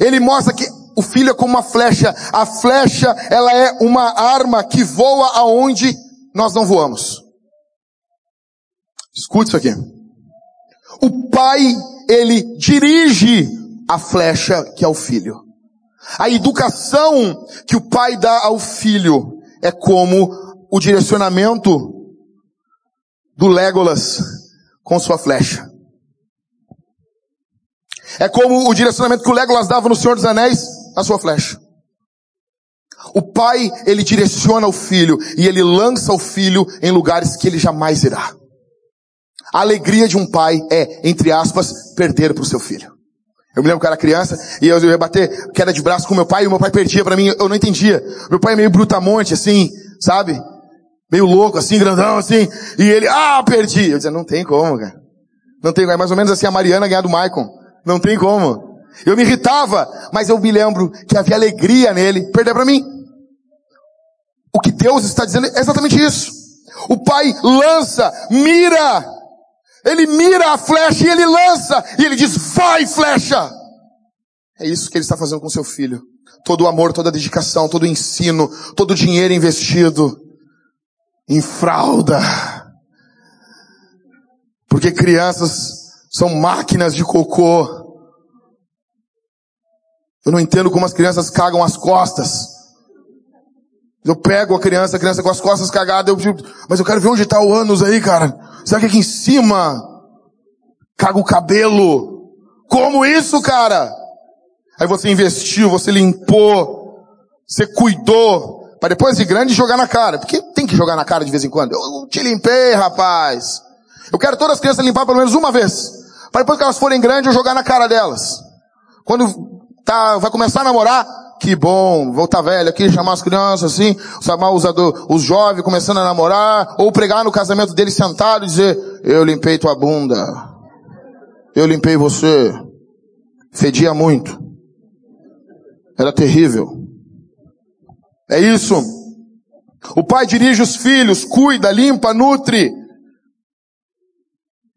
Ele mostra que o filho é como uma flecha. A flecha, ela é uma arma que voa aonde nós não voamos. Escute isso aqui. O pai, ele dirige a flecha que é o filho. A educação que o pai dá ao filho é como o direcionamento do Legolas com sua flecha. É como o direcionamento que o Legolas dava no Senhor dos Anéis, a sua flecha. O pai, ele direciona o filho e ele lança o filho em lugares que ele jamais irá. A alegria de um pai é, entre aspas, perder para o seu filho. Eu me lembro que eu era criança e eu ia bater queda de braço com meu pai e meu pai perdia para mim, eu não entendia. Meu pai é meio brutamonte assim, sabe? Meio louco assim, grandão assim, e ele, ah, perdi. Eu dizia, não tem como, cara. Não tem como. É mais ou menos assim a Mariana ganhar do Maicon. Não tem como. Eu me irritava, mas eu me lembro que havia alegria nele perder para mim. O que Deus está dizendo é exatamente isso. O pai lança, mira, ele mira a flecha e ele lança, e ele diz, vai flecha! É isso que ele está fazendo com seu filho. Todo o amor, toda a dedicação, todo o ensino, todo o dinheiro investido em fralda. Porque crianças são máquinas de cocô. Eu não entendo como as crianças cagam as costas. Eu pego a criança, a criança com as costas cagadas, eu mas eu quero ver onde está o ânus aí, cara. Será que aqui em cima? Caga o cabelo. Como isso, cara? Aí você investiu, você limpou, você cuidou, para depois de grande jogar na cara. Porque tem que jogar na cara de vez em quando. Eu te limpei, rapaz. Eu quero todas as crianças limpar pelo menos uma vez. Para depois que elas forem grandes, eu jogar na cara delas. Quando tá, vai começar a namorar, que bom, voltar velho aqui, chamar as crianças assim, chamar os, os jovens começando a namorar, ou pregar no casamento dele sentado e dizer, eu limpei tua bunda. Eu limpei você. Fedia muito. Era terrível. É isso. O pai dirige os filhos, cuida, limpa, nutre.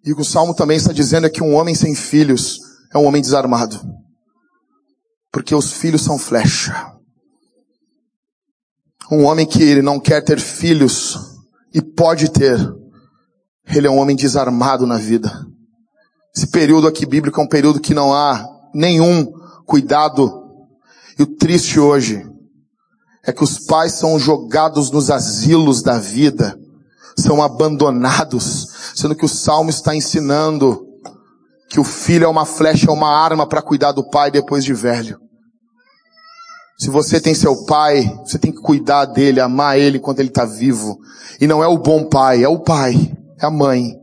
E o Salmo também está dizendo é que um homem sem filhos é um homem desarmado. Porque os filhos são flecha. Um homem que ele não quer ter filhos e pode ter, ele é um homem desarmado na vida. Esse período aqui bíblico é um período que não há nenhum cuidado. E o triste hoje é que os pais são jogados nos asilos da vida, são abandonados, sendo que o Salmo está ensinando que o filho é uma flecha, é uma arma para cuidar do pai depois de velho. Se você tem seu pai, você tem que cuidar dele, amar ele enquanto ele está vivo. E não é o bom pai, é o pai, é a mãe.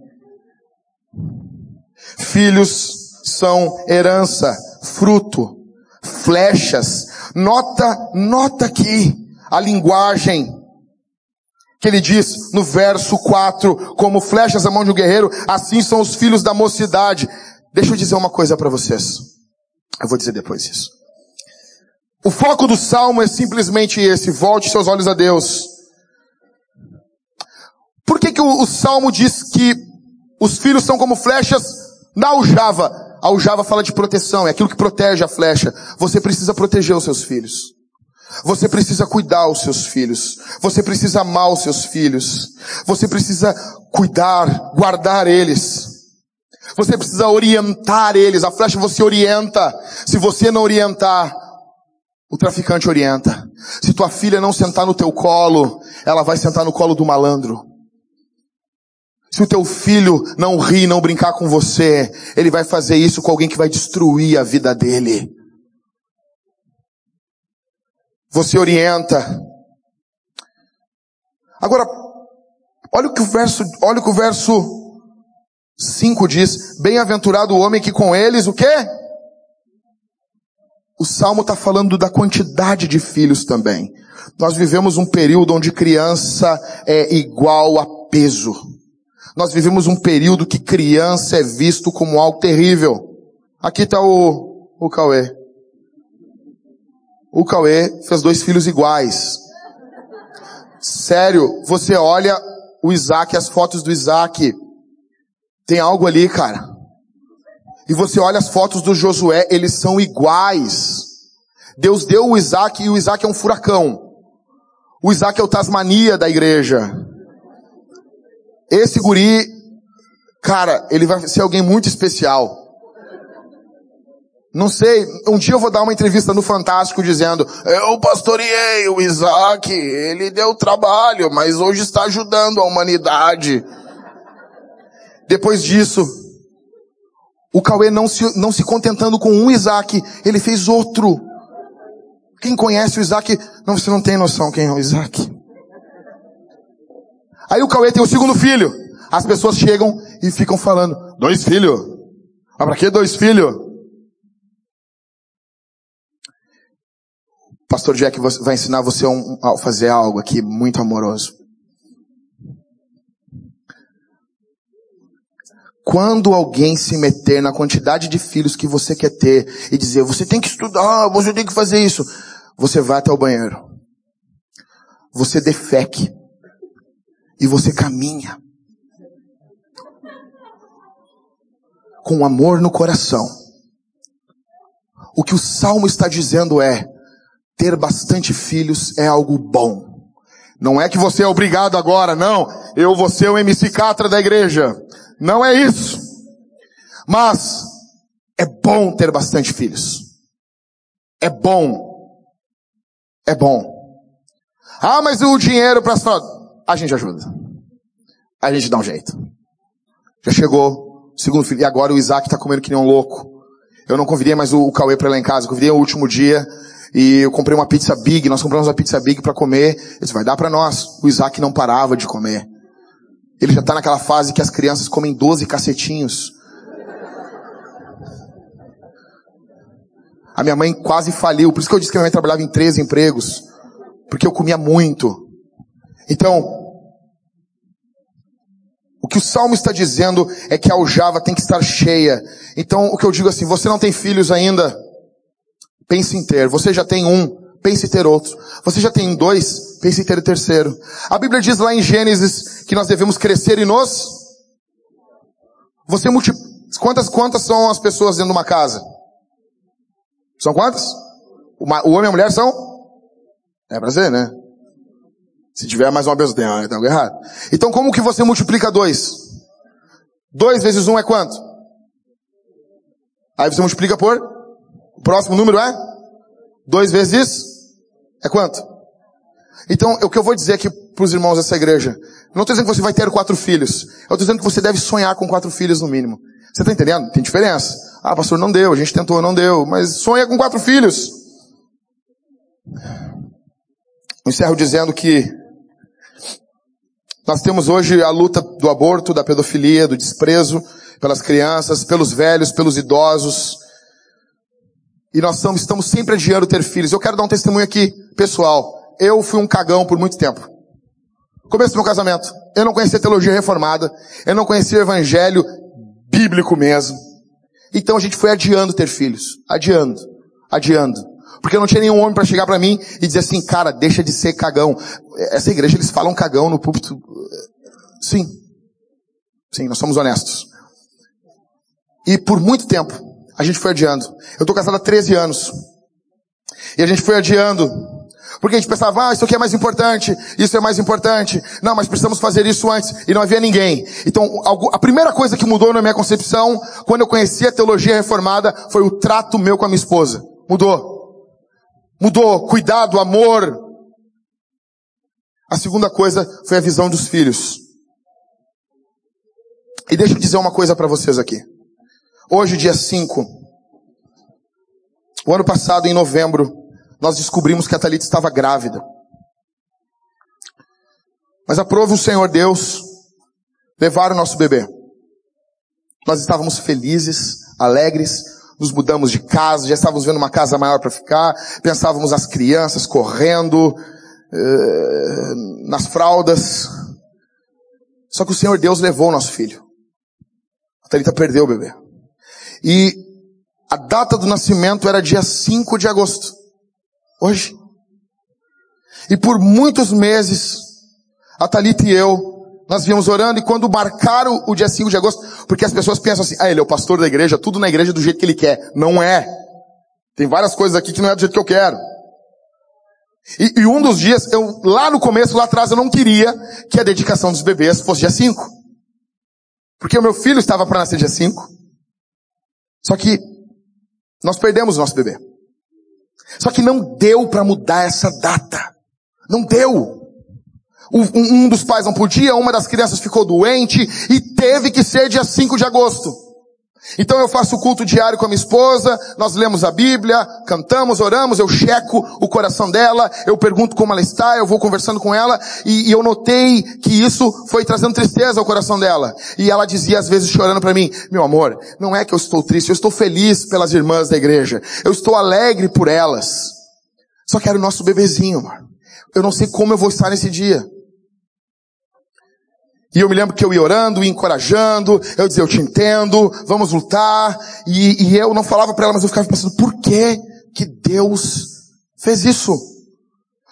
Filhos são herança, fruto, flechas. Nota, nota aqui a linguagem que ele diz no verso 4, como flechas à mão de um guerreiro, assim são os filhos da mocidade. Deixa eu dizer uma coisa para vocês. Eu vou dizer depois isso. O foco do salmo é simplesmente esse: volte seus olhos a Deus. Por que, que o, o salmo diz que os filhos são como flechas na aljava? A aljava fala de proteção, é aquilo que protege a flecha. Você precisa proteger os seus filhos. Você precisa cuidar os seus filhos. Você precisa amar os seus filhos. Você precisa cuidar, guardar eles. Você precisa orientar eles. A flecha você orienta. Se você não orientar, o traficante orienta. Se tua filha não sentar no teu colo, ela vai sentar no colo do malandro. Se o teu filho não rir, não brincar com você, ele vai fazer isso com alguém que vai destruir a vida dele. Você orienta. Agora, olha o que o verso, olha o que o verso 5 diz. Bem-aventurado o homem que com eles, o quê? O Salmo está falando da quantidade de filhos também. Nós vivemos um período onde criança é igual a peso. Nós vivemos um período que criança é visto como algo terrível. Aqui está o, o Cauê. O Cauê fez dois filhos iguais. Sério, você olha o Isaac, as fotos do Isaac. Tem algo ali, cara. E você olha as fotos do Josué, eles são iguais. Deus deu o Isaac e o Isaac é um furacão. O Isaac é o Tasmania da igreja. Esse guri, cara, ele vai ser alguém muito especial. Não sei, um dia eu vou dar uma entrevista no Fantástico dizendo, eu pastoreei o Isaac, ele deu trabalho, mas hoje está ajudando a humanidade. Depois disso, o Cauê não se, não se contentando com um Isaac, ele fez outro. Quem conhece o Isaac, não, você não tem noção quem é o Isaac. Aí o Cauê tem o segundo filho. As pessoas chegam e ficam falando, dois filhos? Ah, pra que dois filhos? Pastor Jack vai ensinar você a fazer algo aqui muito amoroso. Quando alguém se meter na quantidade de filhos que você quer ter e dizer, você tem que estudar, você tem que fazer isso, você vai até o banheiro. Você defeque. E você caminha. Com amor no coração. O que o salmo está dizendo é, ter bastante filhos é algo bom. Não é que você é obrigado agora, não. Eu vou ser o MC Catra da igreja. Não é isso. Mas é bom ter bastante filhos. É bom. É bom. Ah, mas o dinheiro para a gente ajuda. A gente dá um jeito. Já chegou o segundo filho e agora o Isaac está comendo que nem um louco. Eu não convidei mais o, Cauê para ir lá em casa, eu convidei o último dia e eu comprei uma pizza big, nós compramos uma pizza big para comer. Eu disse, vai dar para nós. O Isaac não parava de comer. Ele já está naquela fase que as crianças comem 12 cacetinhos. A minha mãe quase faliu, por isso que eu disse que a minha mãe trabalhava em três empregos. Porque eu comia muito. Então, o que o Salmo está dizendo é que a aljava tem que estar cheia. Então, o que eu digo assim, você não tem filhos ainda? Pense em ter. Você já tem um, pense em ter outro. Você já tem dois, pense em ter o terceiro. A Bíblia diz lá em Gênesis que nós devemos crescer e nos. Você multi... Quantas, quantas são as pessoas dentro de uma casa? São quantas? O homem e a mulher são? É pra ser, né? Se tiver mais uma tem, tem algo errado. Então como que você multiplica dois? Dois vezes um é quanto? Aí você multiplica por? O próximo número é? Dois vezes? É quanto? Então, o que eu vou dizer aqui para os irmãos dessa igreja, não estou dizendo que você vai ter quatro filhos. Eu estou dizendo que você deve sonhar com quatro filhos no mínimo. Você está entendendo? Tem diferença. Ah, pastor, não deu, a gente tentou, não deu, mas sonha com quatro filhos. Eu encerro dizendo que nós temos hoje a luta do aborto, da pedofilia, do desprezo pelas crianças, pelos velhos, pelos idosos. E nós estamos sempre adiando ter filhos. Eu quero dar um testemunho aqui, pessoal. Eu fui um cagão por muito tempo. Começo do meu casamento. Eu não conhecia teologia reformada. Eu não conhecia o evangelho bíblico mesmo. Então a gente foi adiando ter filhos. Adiando. Adiando. Porque não tinha nenhum homem para chegar para mim e dizer assim, cara, deixa de ser cagão. Essa igreja eles falam cagão no púlpito. Sim. Sim, nós somos honestos. E por muito tempo, a gente foi adiando. Eu tô casado há 13 anos. E a gente foi adiando porque a gente pensava, ah, isso aqui é mais importante, isso é mais importante. Não, mas precisamos fazer isso antes. E não havia ninguém. Então, a primeira coisa que mudou na minha concepção, quando eu conheci a teologia reformada, foi o trato meu com a minha esposa. Mudou. Mudou. Cuidado, amor. A segunda coisa foi a visão dos filhos. E deixa eu dizer uma coisa para vocês aqui. Hoje, dia 5. O ano passado, em novembro, nós descobrimos que a Thalita estava grávida. Mas aprove o Senhor Deus levar o nosso bebê. Nós estávamos felizes, alegres, nos mudamos de casa, já estávamos vendo uma casa maior para ficar, pensávamos as crianças correndo, eh, nas fraldas. Só que o Senhor Deus levou o nosso filho. A Thalita perdeu o bebê. E a data do nascimento era dia 5 de agosto. Hoje. E por muitos meses, a Thalita e eu, nós viemos orando e quando marcaram o dia 5 de agosto, porque as pessoas pensam assim, ah, ele é o pastor da igreja, tudo na igreja do jeito que ele quer. Não é. Tem várias coisas aqui que não é do jeito que eu quero. E, e um dos dias, eu, lá no começo, lá atrás, eu não queria que a dedicação dos bebês fosse dia 5. Porque o meu filho estava para nascer dia 5. Só que nós perdemos o nosso bebê. Só que não deu para mudar essa data. Não deu. Um dos pais não podia, uma das crianças ficou doente e teve que ser dia 5 de agosto. Então eu faço o culto diário com a minha esposa, nós lemos a Bíblia, cantamos, oramos, eu checo o coração dela, eu pergunto como ela está, eu vou conversando com ela e, e eu notei que isso foi trazendo tristeza ao coração dela. E ela dizia às vezes chorando para mim, meu amor, não é que eu estou triste, eu estou feliz pelas irmãs da igreja, eu estou alegre por elas. Só que era o nosso bebezinho, amor. Eu não sei como eu vou estar nesse dia. E eu me lembro que eu ia orando, ia encorajando, eu dizia, eu te entendo, vamos lutar. E, e eu não falava para ela, mas eu ficava pensando, por que que Deus fez isso?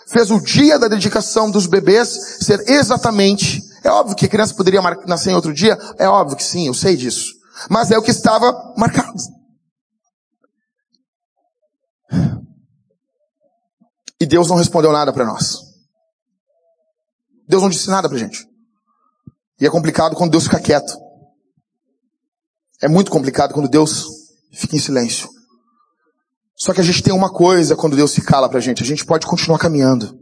Fez o dia da dedicação dos bebês ser exatamente, é óbvio que a criança poderia nascer em outro dia, é óbvio que sim, eu sei disso. Mas é o que estava marcado. E Deus não respondeu nada para nós. Deus não disse nada pra gente. E é complicado quando Deus fica quieto. É muito complicado quando Deus fica em silêncio. Só que a gente tem uma coisa quando Deus se cala pra gente. A gente pode continuar caminhando.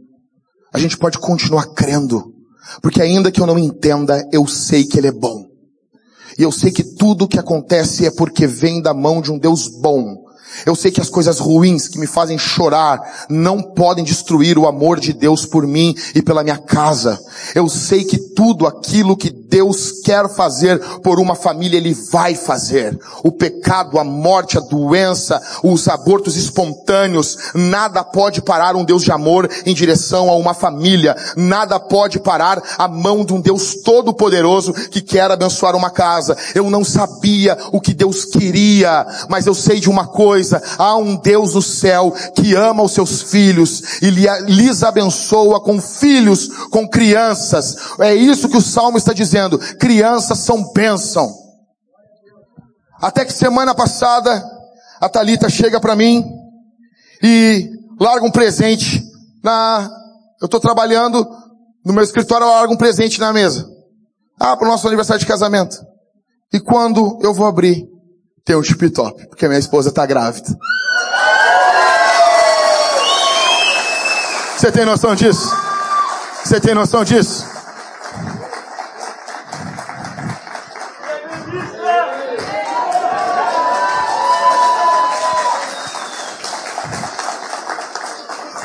A gente pode continuar crendo. Porque ainda que eu não entenda, eu sei que Ele é bom. E eu sei que tudo o que acontece é porque vem da mão de um Deus bom. Eu sei que as coisas ruins que me fazem chorar não podem destruir o amor de Deus por mim e pela minha casa. Eu sei que tudo aquilo que Deus quer fazer por uma família, Ele vai fazer. O pecado, a morte, a doença, os abortos espontâneos, nada pode parar um Deus de amor em direção a uma família. Nada pode parar a mão de um Deus todo-poderoso que quer abençoar uma casa. Eu não sabia o que Deus queria, mas eu sei de uma coisa há um Deus no céu que ama os seus filhos e lhes abençoa com filhos, com crianças. É isso que o Salmo está dizendo. Crianças são bênção. Até que semana passada, a Talita chega para mim e larga um presente na, eu estou trabalhando no meu escritório, ela larga um presente na mesa. Ah, para o nosso aniversário de casamento. E quando eu vou abrir, tem um chip top, porque minha esposa está grávida. Você tem noção disso? Você tem noção disso?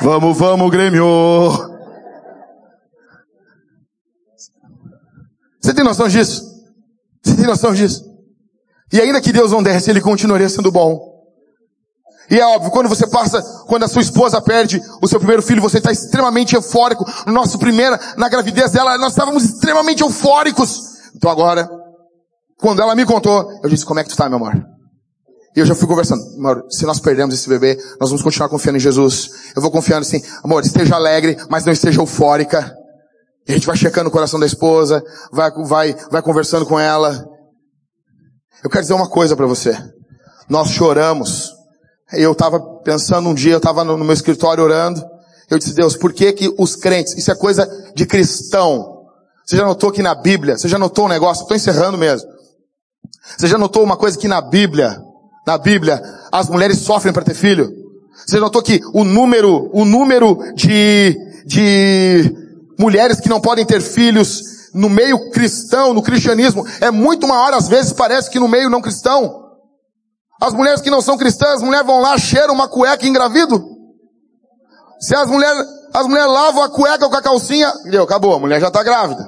Vamos, vamos, Grêmio! Você tem noção disso? Você tem noção disso? E ainda que Deus não desse, Ele continuaria sendo bom. E é óbvio, quando você passa, quando a sua esposa perde o seu primeiro filho, você está extremamente eufórico. No nosso primeiro, na gravidez dela, nós estávamos extremamente eufóricos. Então agora, quando ela me contou, eu disse, como é que tu está, meu amor? E eu já fui conversando, amor, se nós perdemos esse bebê, nós vamos continuar confiando em Jesus. Eu vou confiando assim, amor, esteja alegre, mas não esteja eufórica. E a gente vai checando o coração da esposa, vai, vai, vai conversando com ela. Eu quero dizer uma coisa para você. Nós choramos eu estava pensando um dia, eu estava no, meu escritório orando. Eu disse, Deus, por que que os crentes, isso é coisa de cristão. Você já notou que na Bíblia, você já notou um negócio, estou encerrando mesmo. Você já notou uma coisa que na Bíblia, na Bíblia, as mulheres sofrem para ter filho? Você notou que o número, o número de, de mulheres que não podem ter filhos no meio cristão, no cristianismo, é muito maior às vezes parece que no meio não cristão. As mulheres que não são cristãs, as mulheres vão lá, cheiram uma cueca e engravidam. Se as mulheres, as mulheres lavam a cueca com a calcinha, deu, acabou, a mulher já está grávida.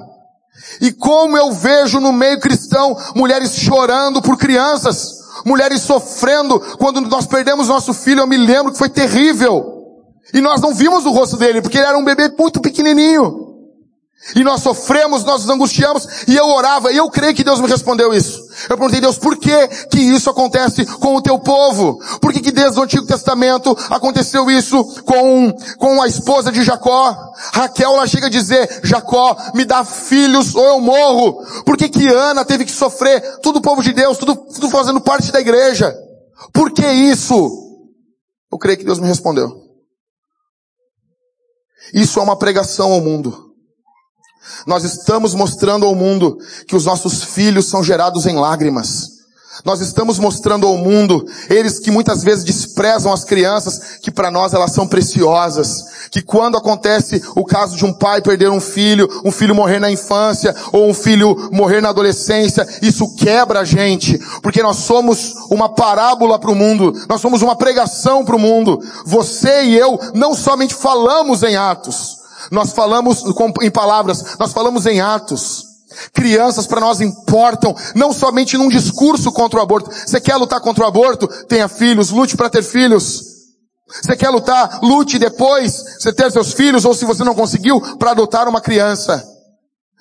E como eu vejo no meio cristão, mulheres chorando por crianças, mulheres sofrendo, quando nós perdemos nosso filho, eu me lembro que foi terrível. E nós não vimos o rosto dele, porque ele era um bebê muito pequenininho. E nós sofremos, nós nos angustiamos, e eu orava, e eu creio que Deus me respondeu isso. Eu perguntei, Deus, por que que isso acontece com o teu povo? Por que que desde o Antigo Testamento aconteceu isso com, com a esposa de Jacó? Raquel, ela chega a dizer, Jacó, me dá filhos ou eu morro. Por que que Ana teve que sofrer? Tudo o povo de Deus, tudo, tudo fazendo parte da igreja. Por que isso? Eu creio que Deus me respondeu. Isso é uma pregação ao mundo. Nós estamos mostrando ao mundo que os nossos filhos são gerados em lágrimas. Nós estamos mostrando ao mundo, eles que muitas vezes desprezam as crianças, que para nós elas são preciosas. Que quando acontece o caso de um pai perder um filho, um filho morrer na infância, ou um filho morrer na adolescência, isso quebra a gente. Porque nós somos uma parábola para o mundo, nós somos uma pregação para o mundo. Você e eu não somente falamos em atos, nós falamos em palavras, nós falamos em atos. Crianças para nós importam, não somente num discurso contra o aborto. Você quer lutar contra o aborto? Tenha filhos, lute para ter filhos. Você quer lutar? Lute depois, você ter seus filhos, ou se você não conseguiu, para adotar uma criança.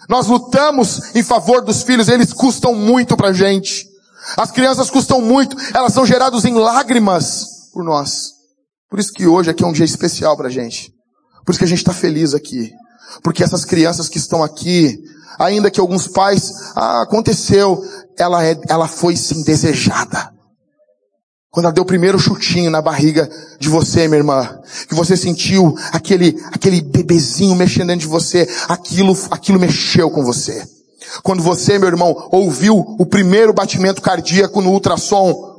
Nós lutamos em favor dos filhos, eles custam muito pra gente. As crianças custam muito, elas são geradas em lágrimas por nós. Por isso que hoje aqui é um dia especial pra gente. Por isso que a gente está feliz aqui. Porque essas crianças que estão aqui, ainda que alguns pais, ah, aconteceu, ela, é, ela foi sim desejada. Quando ela deu o primeiro chutinho na barriga de você, minha irmã, que você sentiu aquele, aquele bebezinho mexendo dentro de você, aquilo, aquilo mexeu com você. Quando você, meu irmão, ouviu o primeiro batimento cardíaco no ultrassom,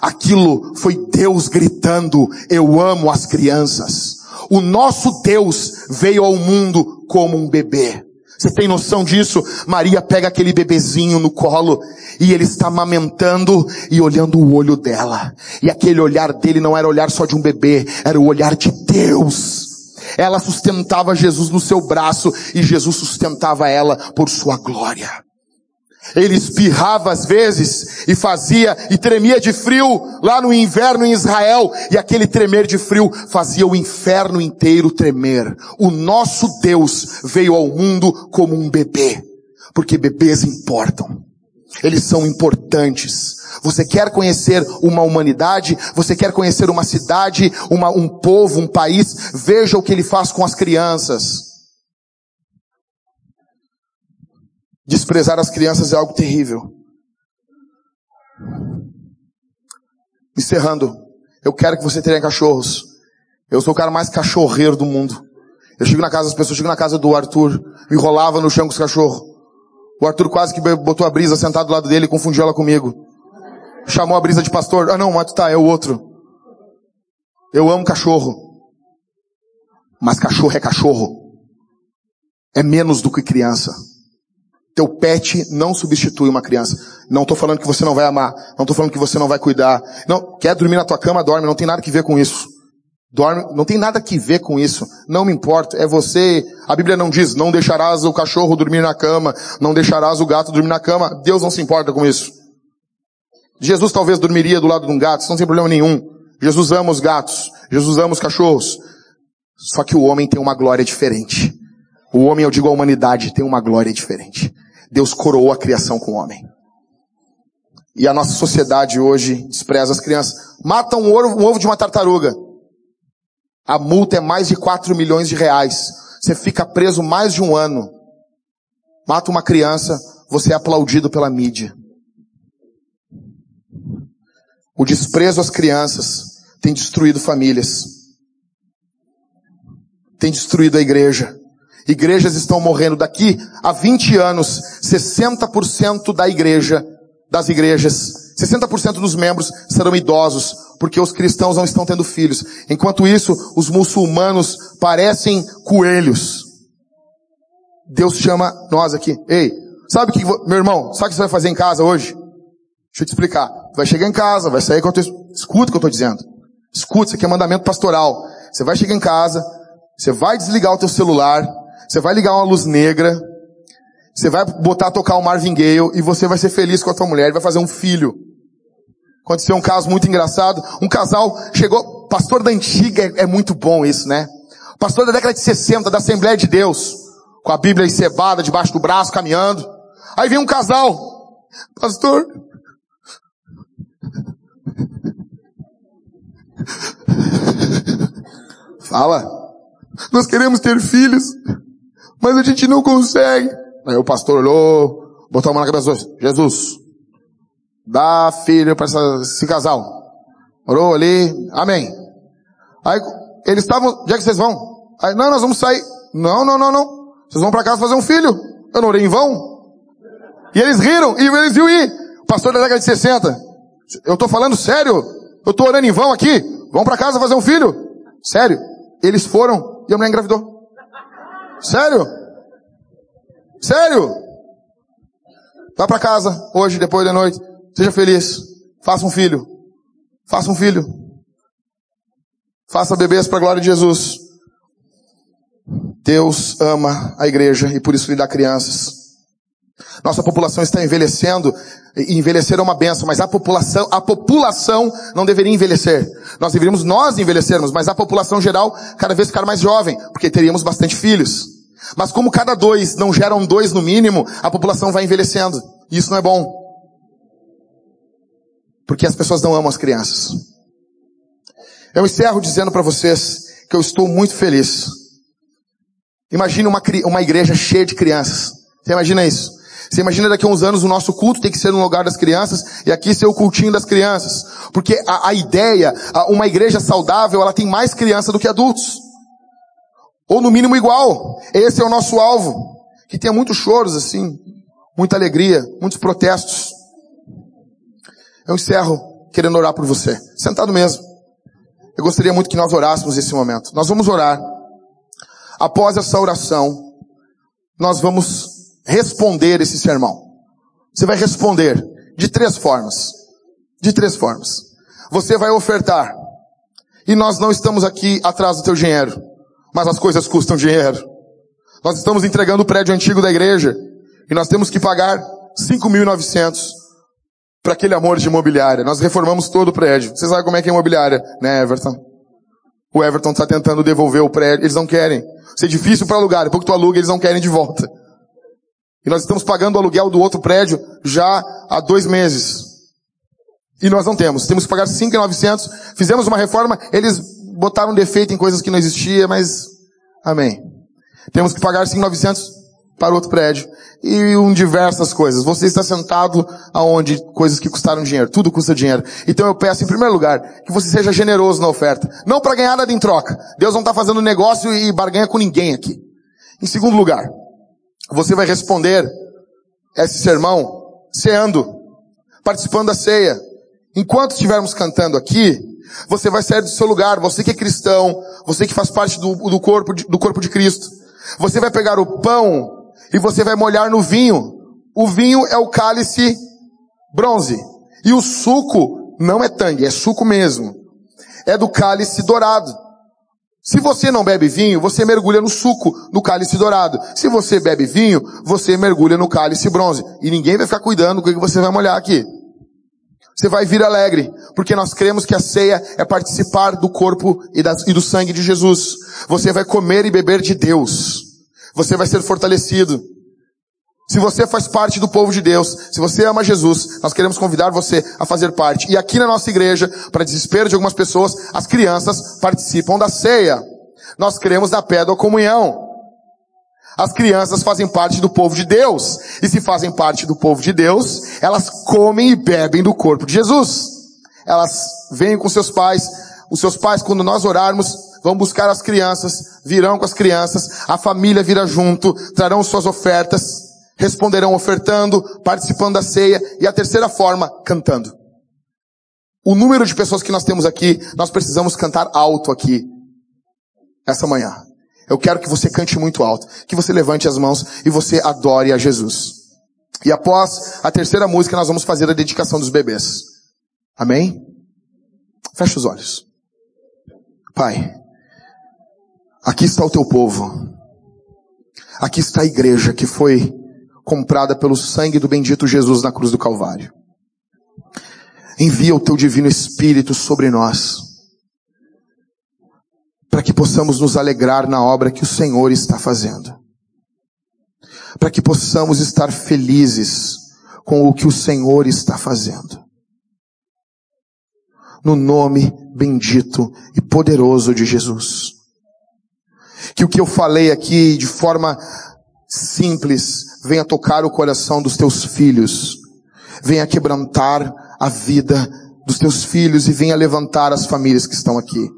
aquilo foi Deus gritando, eu amo as crianças. O nosso Deus veio ao mundo como um bebê. Você tem noção disso? Maria pega aquele bebezinho no colo e ele está amamentando e olhando o olho dela. E aquele olhar dele não era olhar só de um bebê, era o olhar de Deus. Ela sustentava Jesus no seu braço e Jesus sustentava ela por sua glória. Ele espirrava às vezes e fazia e tremia de frio lá no inverno em Israel e aquele tremer de frio fazia o inferno inteiro tremer. O nosso Deus veio ao mundo como um bebê, porque bebês importam. Eles são importantes. Você quer conhecer uma humanidade? Você quer conhecer uma cidade, uma, um povo, um país? Veja o que ele faz com as crianças. Desprezar as crianças é algo terrível. Encerrando, eu quero que você tenha cachorros. Eu sou o cara mais cachorreiro do mundo. Eu chego na casa das pessoas, chego na casa do Arthur, me enrolava no chão com os cachorros. O Arthur quase que botou a brisa sentado do lado dele e confundiu ela comigo. Chamou a brisa de pastor. Ah não, mas tá, é o outro. Eu amo cachorro. Mas cachorro é cachorro. É menos do que criança. Teu pet não substitui uma criança. Não estou falando que você não vai amar. Não estou falando que você não vai cuidar. Não, quer dormir na tua cama, dorme. Não tem nada que ver com isso. Dorme, não tem nada que ver com isso. Não me importa. É você. A Bíblia não diz, não deixarás o cachorro dormir na cama, não deixarás o gato dormir na cama. Deus não se importa com isso. Jesus talvez dormiria do lado de um gato, não tem problema nenhum. Jesus ama os gatos. Jesus ama os cachorros. Só que o homem tem uma glória diferente. O homem, eu digo a humanidade, tem uma glória diferente. Deus coroou a criação com o homem. E a nossa sociedade hoje despreza as crianças. Mata um ovo, um ovo de uma tartaruga. A multa é mais de 4 milhões de reais. Você fica preso mais de um ano. Mata uma criança, você é aplaudido pela mídia. O desprezo às crianças tem destruído famílias. Tem destruído a igreja. Igrejas estão morrendo daqui a 20 anos. 60% da igreja, das igrejas, 60% dos membros serão idosos porque os cristãos não estão tendo filhos. Enquanto isso, os muçulmanos parecem coelhos. Deus chama nós aqui. Ei, sabe o que, meu irmão, sabe o que você vai fazer em casa hoje? Deixa eu te explicar. Vai chegar em casa, vai sair com a tua... Escuta o que eu estou dizendo. Escuta, isso aqui é mandamento pastoral. Você vai chegar em casa, você vai desligar o teu celular, você vai ligar uma luz negra, você vai botar tocar o Marvin Gaye e você vai ser feliz com a tua mulher e vai fazer um filho. Aconteceu um caso muito engraçado. Um casal chegou, pastor da antiga, é, é muito bom isso, né? Pastor da década de 60, da Assembleia de Deus, com a Bíblia encebada debaixo do braço, caminhando. Aí vem um casal. Pastor. (laughs) Fala. Nós queremos ter filhos, mas a gente não consegue. Aí o pastor olhou, botou a mão na cabeça, Jesus, dá filho para esse casal. Orou ali, amém. Aí eles estavam, já que vocês vão? Aí, não, nós vamos sair. Não, não, não, não. Vocês vão para casa fazer um filho. Eu não orei em vão. E eles riram, e eles viram ir. O pastor da década de 60. Eu tô falando sério. Eu tô orando em vão aqui. Vão para casa fazer um filho. Sério. Eles foram e a mulher engravidou. Sério. Sério. Vá para casa hoje, depois da noite. Seja feliz. Faça um filho. Faça um filho. Faça bebês para a glória de Jesus. Deus ama a igreja e por isso lhe dá crianças. Nossa população está envelhecendo, e envelhecer é uma benção, mas a população, a população não deveria envelhecer. Nós deveríamos nós envelhecermos, mas a população geral cada vez ficar mais jovem, porque teríamos bastante filhos. Mas como cada dois não geram dois no mínimo, a população vai envelhecendo. E isso não é bom. Porque as pessoas não amam as crianças. Eu encerro dizendo para vocês que eu estou muito feliz. Imagine uma, uma igreja cheia de crianças. Você imagina isso? Você imagina daqui a uns anos o nosso culto tem que ser no lugar das crianças e aqui ser o cultinho das crianças. Porque a, a ideia, a, uma igreja saudável, ela tem mais criança do que adultos. Ou no mínimo igual. Esse é o nosso alvo. Que tenha muitos choros assim, muita alegria, muitos protestos. Eu encerro querendo orar por você. Sentado mesmo. Eu gostaria muito que nós orássemos nesse momento. Nós vamos orar. Após essa oração, nós vamos responder esse sermão. Você vai responder de três formas. De três formas. Você vai ofertar. E nós não estamos aqui atrás do teu dinheiro. Mas as coisas custam dinheiro. Nós estamos entregando o prédio antigo da igreja. E nós temos que pagar 5.900 para aquele amor de imobiliária. Nós reformamos todo o prédio. Você sabe como é que é imobiliária, né, Everton? O Everton está tentando devolver o prédio. Eles não querem. Isso é difícil para alugar. Depois que tu aluga, eles não querem de volta. E nós estamos pagando o aluguel do outro prédio já há dois meses. E nós não temos. Temos que pagar 5,900. Fizemos uma reforma. Eles botaram defeito em coisas que não existia, mas... Amém. Temos que pagar 5,900 para outro prédio. E um diversas coisas. Você está sentado aonde coisas que custaram dinheiro. Tudo custa dinheiro. Então eu peço, em primeiro lugar, que você seja generoso na oferta. Não para ganhar nada em troca. Deus não está fazendo negócio e barganha com ninguém aqui. Em segundo lugar, você vai responder esse sermão ceando, participando da ceia. Enquanto estivermos cantando aqui, você vai sair do seu lugar, você que é cristão, você que faz parte do, do corpo, de, do corpo de Cristo. Você vai pegar o pão e você vai molhar no vinho. O vinho é o cálice bronze. E o suco não é tangue, é suco mesmo. É do cálice dourado. Se você não bebe vinho, você mergulha no suco, no cálice dourado. Se você bebe vinho, você mergulha no cálice bronze. E ninguém vai ficar cuidando do que você vai molhar aqui. Você vai vir alegre, porque nós cremos que a ceia é participar do corpo e, e do sangue de Jesus. Você vai comer e beber de Deus. Você vai ser fortalecido. Se você faz parte do povo de Deus, se você ama Jesus, nós queremos convidar você a fazer parte. E aqui na nossa igreja, para desespero de algumas pessoas, as crianças participam da ceia. Nós cremos na pé da comunhão. As crianças fazem parte do povo de Deus. E se fazem parte do povo de Deus, elas comem e bebem do corpo de Jesus. Elas vêm com seus pais. Os seus pais, quando nós orarmos, vão buscar as crianças, virão com as crianças, a família vira junto, trarão suas ofertas, responderão ofertando, participando da ceia, e a terceira forma, cantando. O número de pessoas que nós temos aqui, nós precisamos cantar alto aqui, essa manhã. Eu quero que você cante muito alto, que você levante as mãos e você adore a Jesus. E após a terceira música, nós vamos fazer a dedicação dos bebês. Amém? Feche os olhos. Pai, aqui está o teu povo. Aqui está a igreja que foi comprada pelo sangue do bendito Jesus na cruz do Calvário. Envia o teu divino Espírito sobre nós, para que possamos nos alegrar na obra que o Senhor está fazendo, para que possamos estar felizes com o que o Senhor está fazendo. No nome bendito e poderoso de Jesus. Que o que eu falei aqui de forma simples venha tocar o coração dos teus filhos, venha quebrantar a vida dos teus filhos e venha levantar as famílias que estão aqui.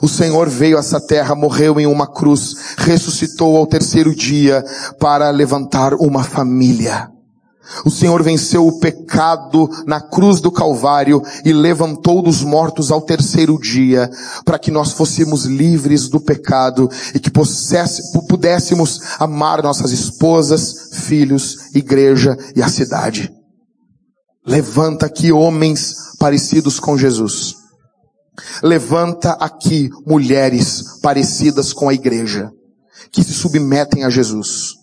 O Senhor veio a essa terra, morreu em uma cruz, ressuscitou ao terceiro dia para levantar uma família. O Senhor venceu o pecado na cruz do Calvário e levantou dos mortos ao terceiro dia, para que nós fôssemos livres do pecado e que pudéssemos amar nossas esposas, filhos, igreja e a cidade. Levanta aqui homens parecidos com Jesus. Levanta aqui mulheres parecidas com a igreja, que se submetem a Jesus.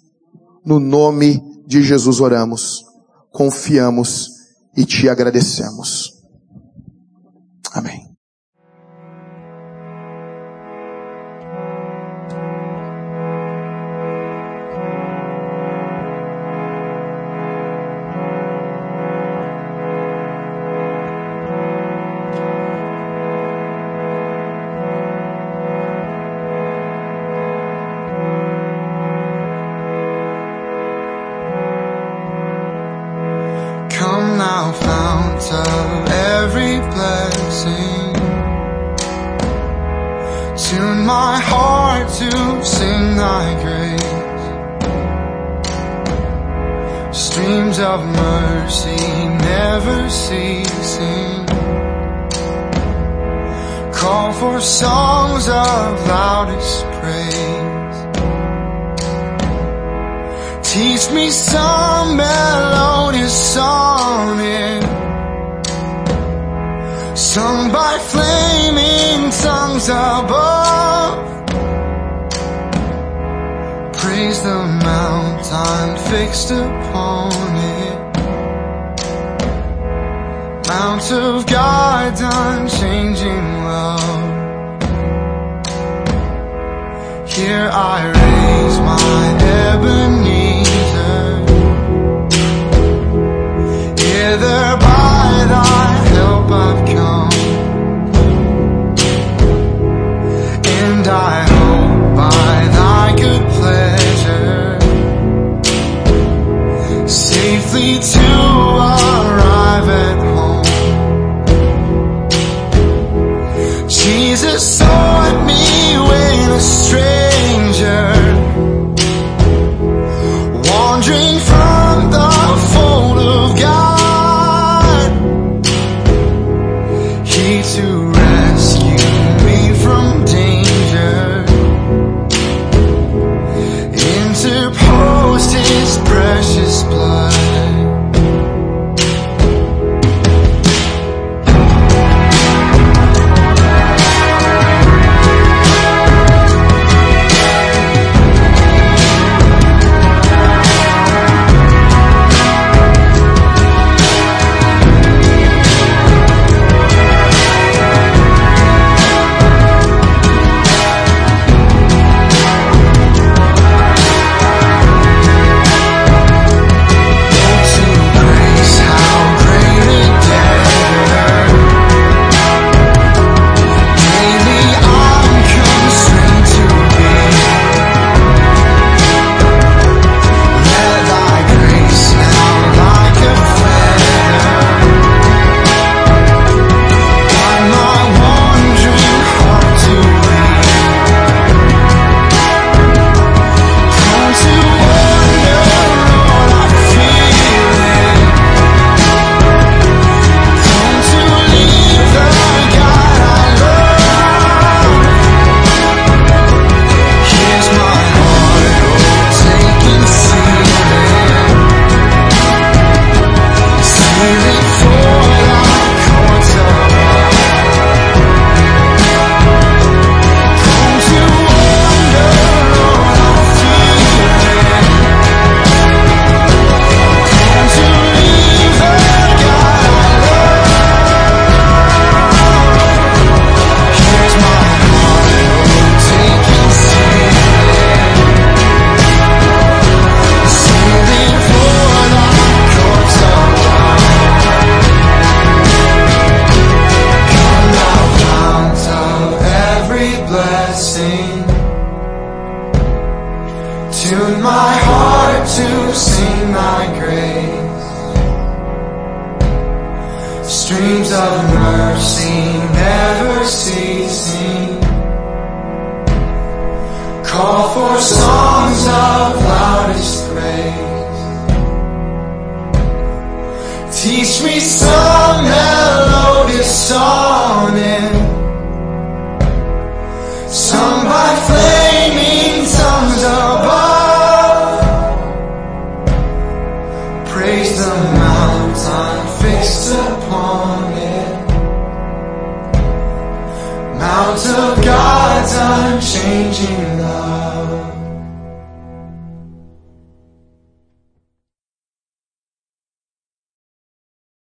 No nome de Jesus oramos, confiamos e te agradecemos. time, every blessing. Tune my heart to sing thy grace. Streams of mercy never ceasing. Call for songs of loudest praise. Teach me some melodious song sung by flaming songs above. Praise the mountain fixed upon it, Mount of God's unchanging love. Here I raise my Ebenezer. Here safely to arrive at home. Jesus.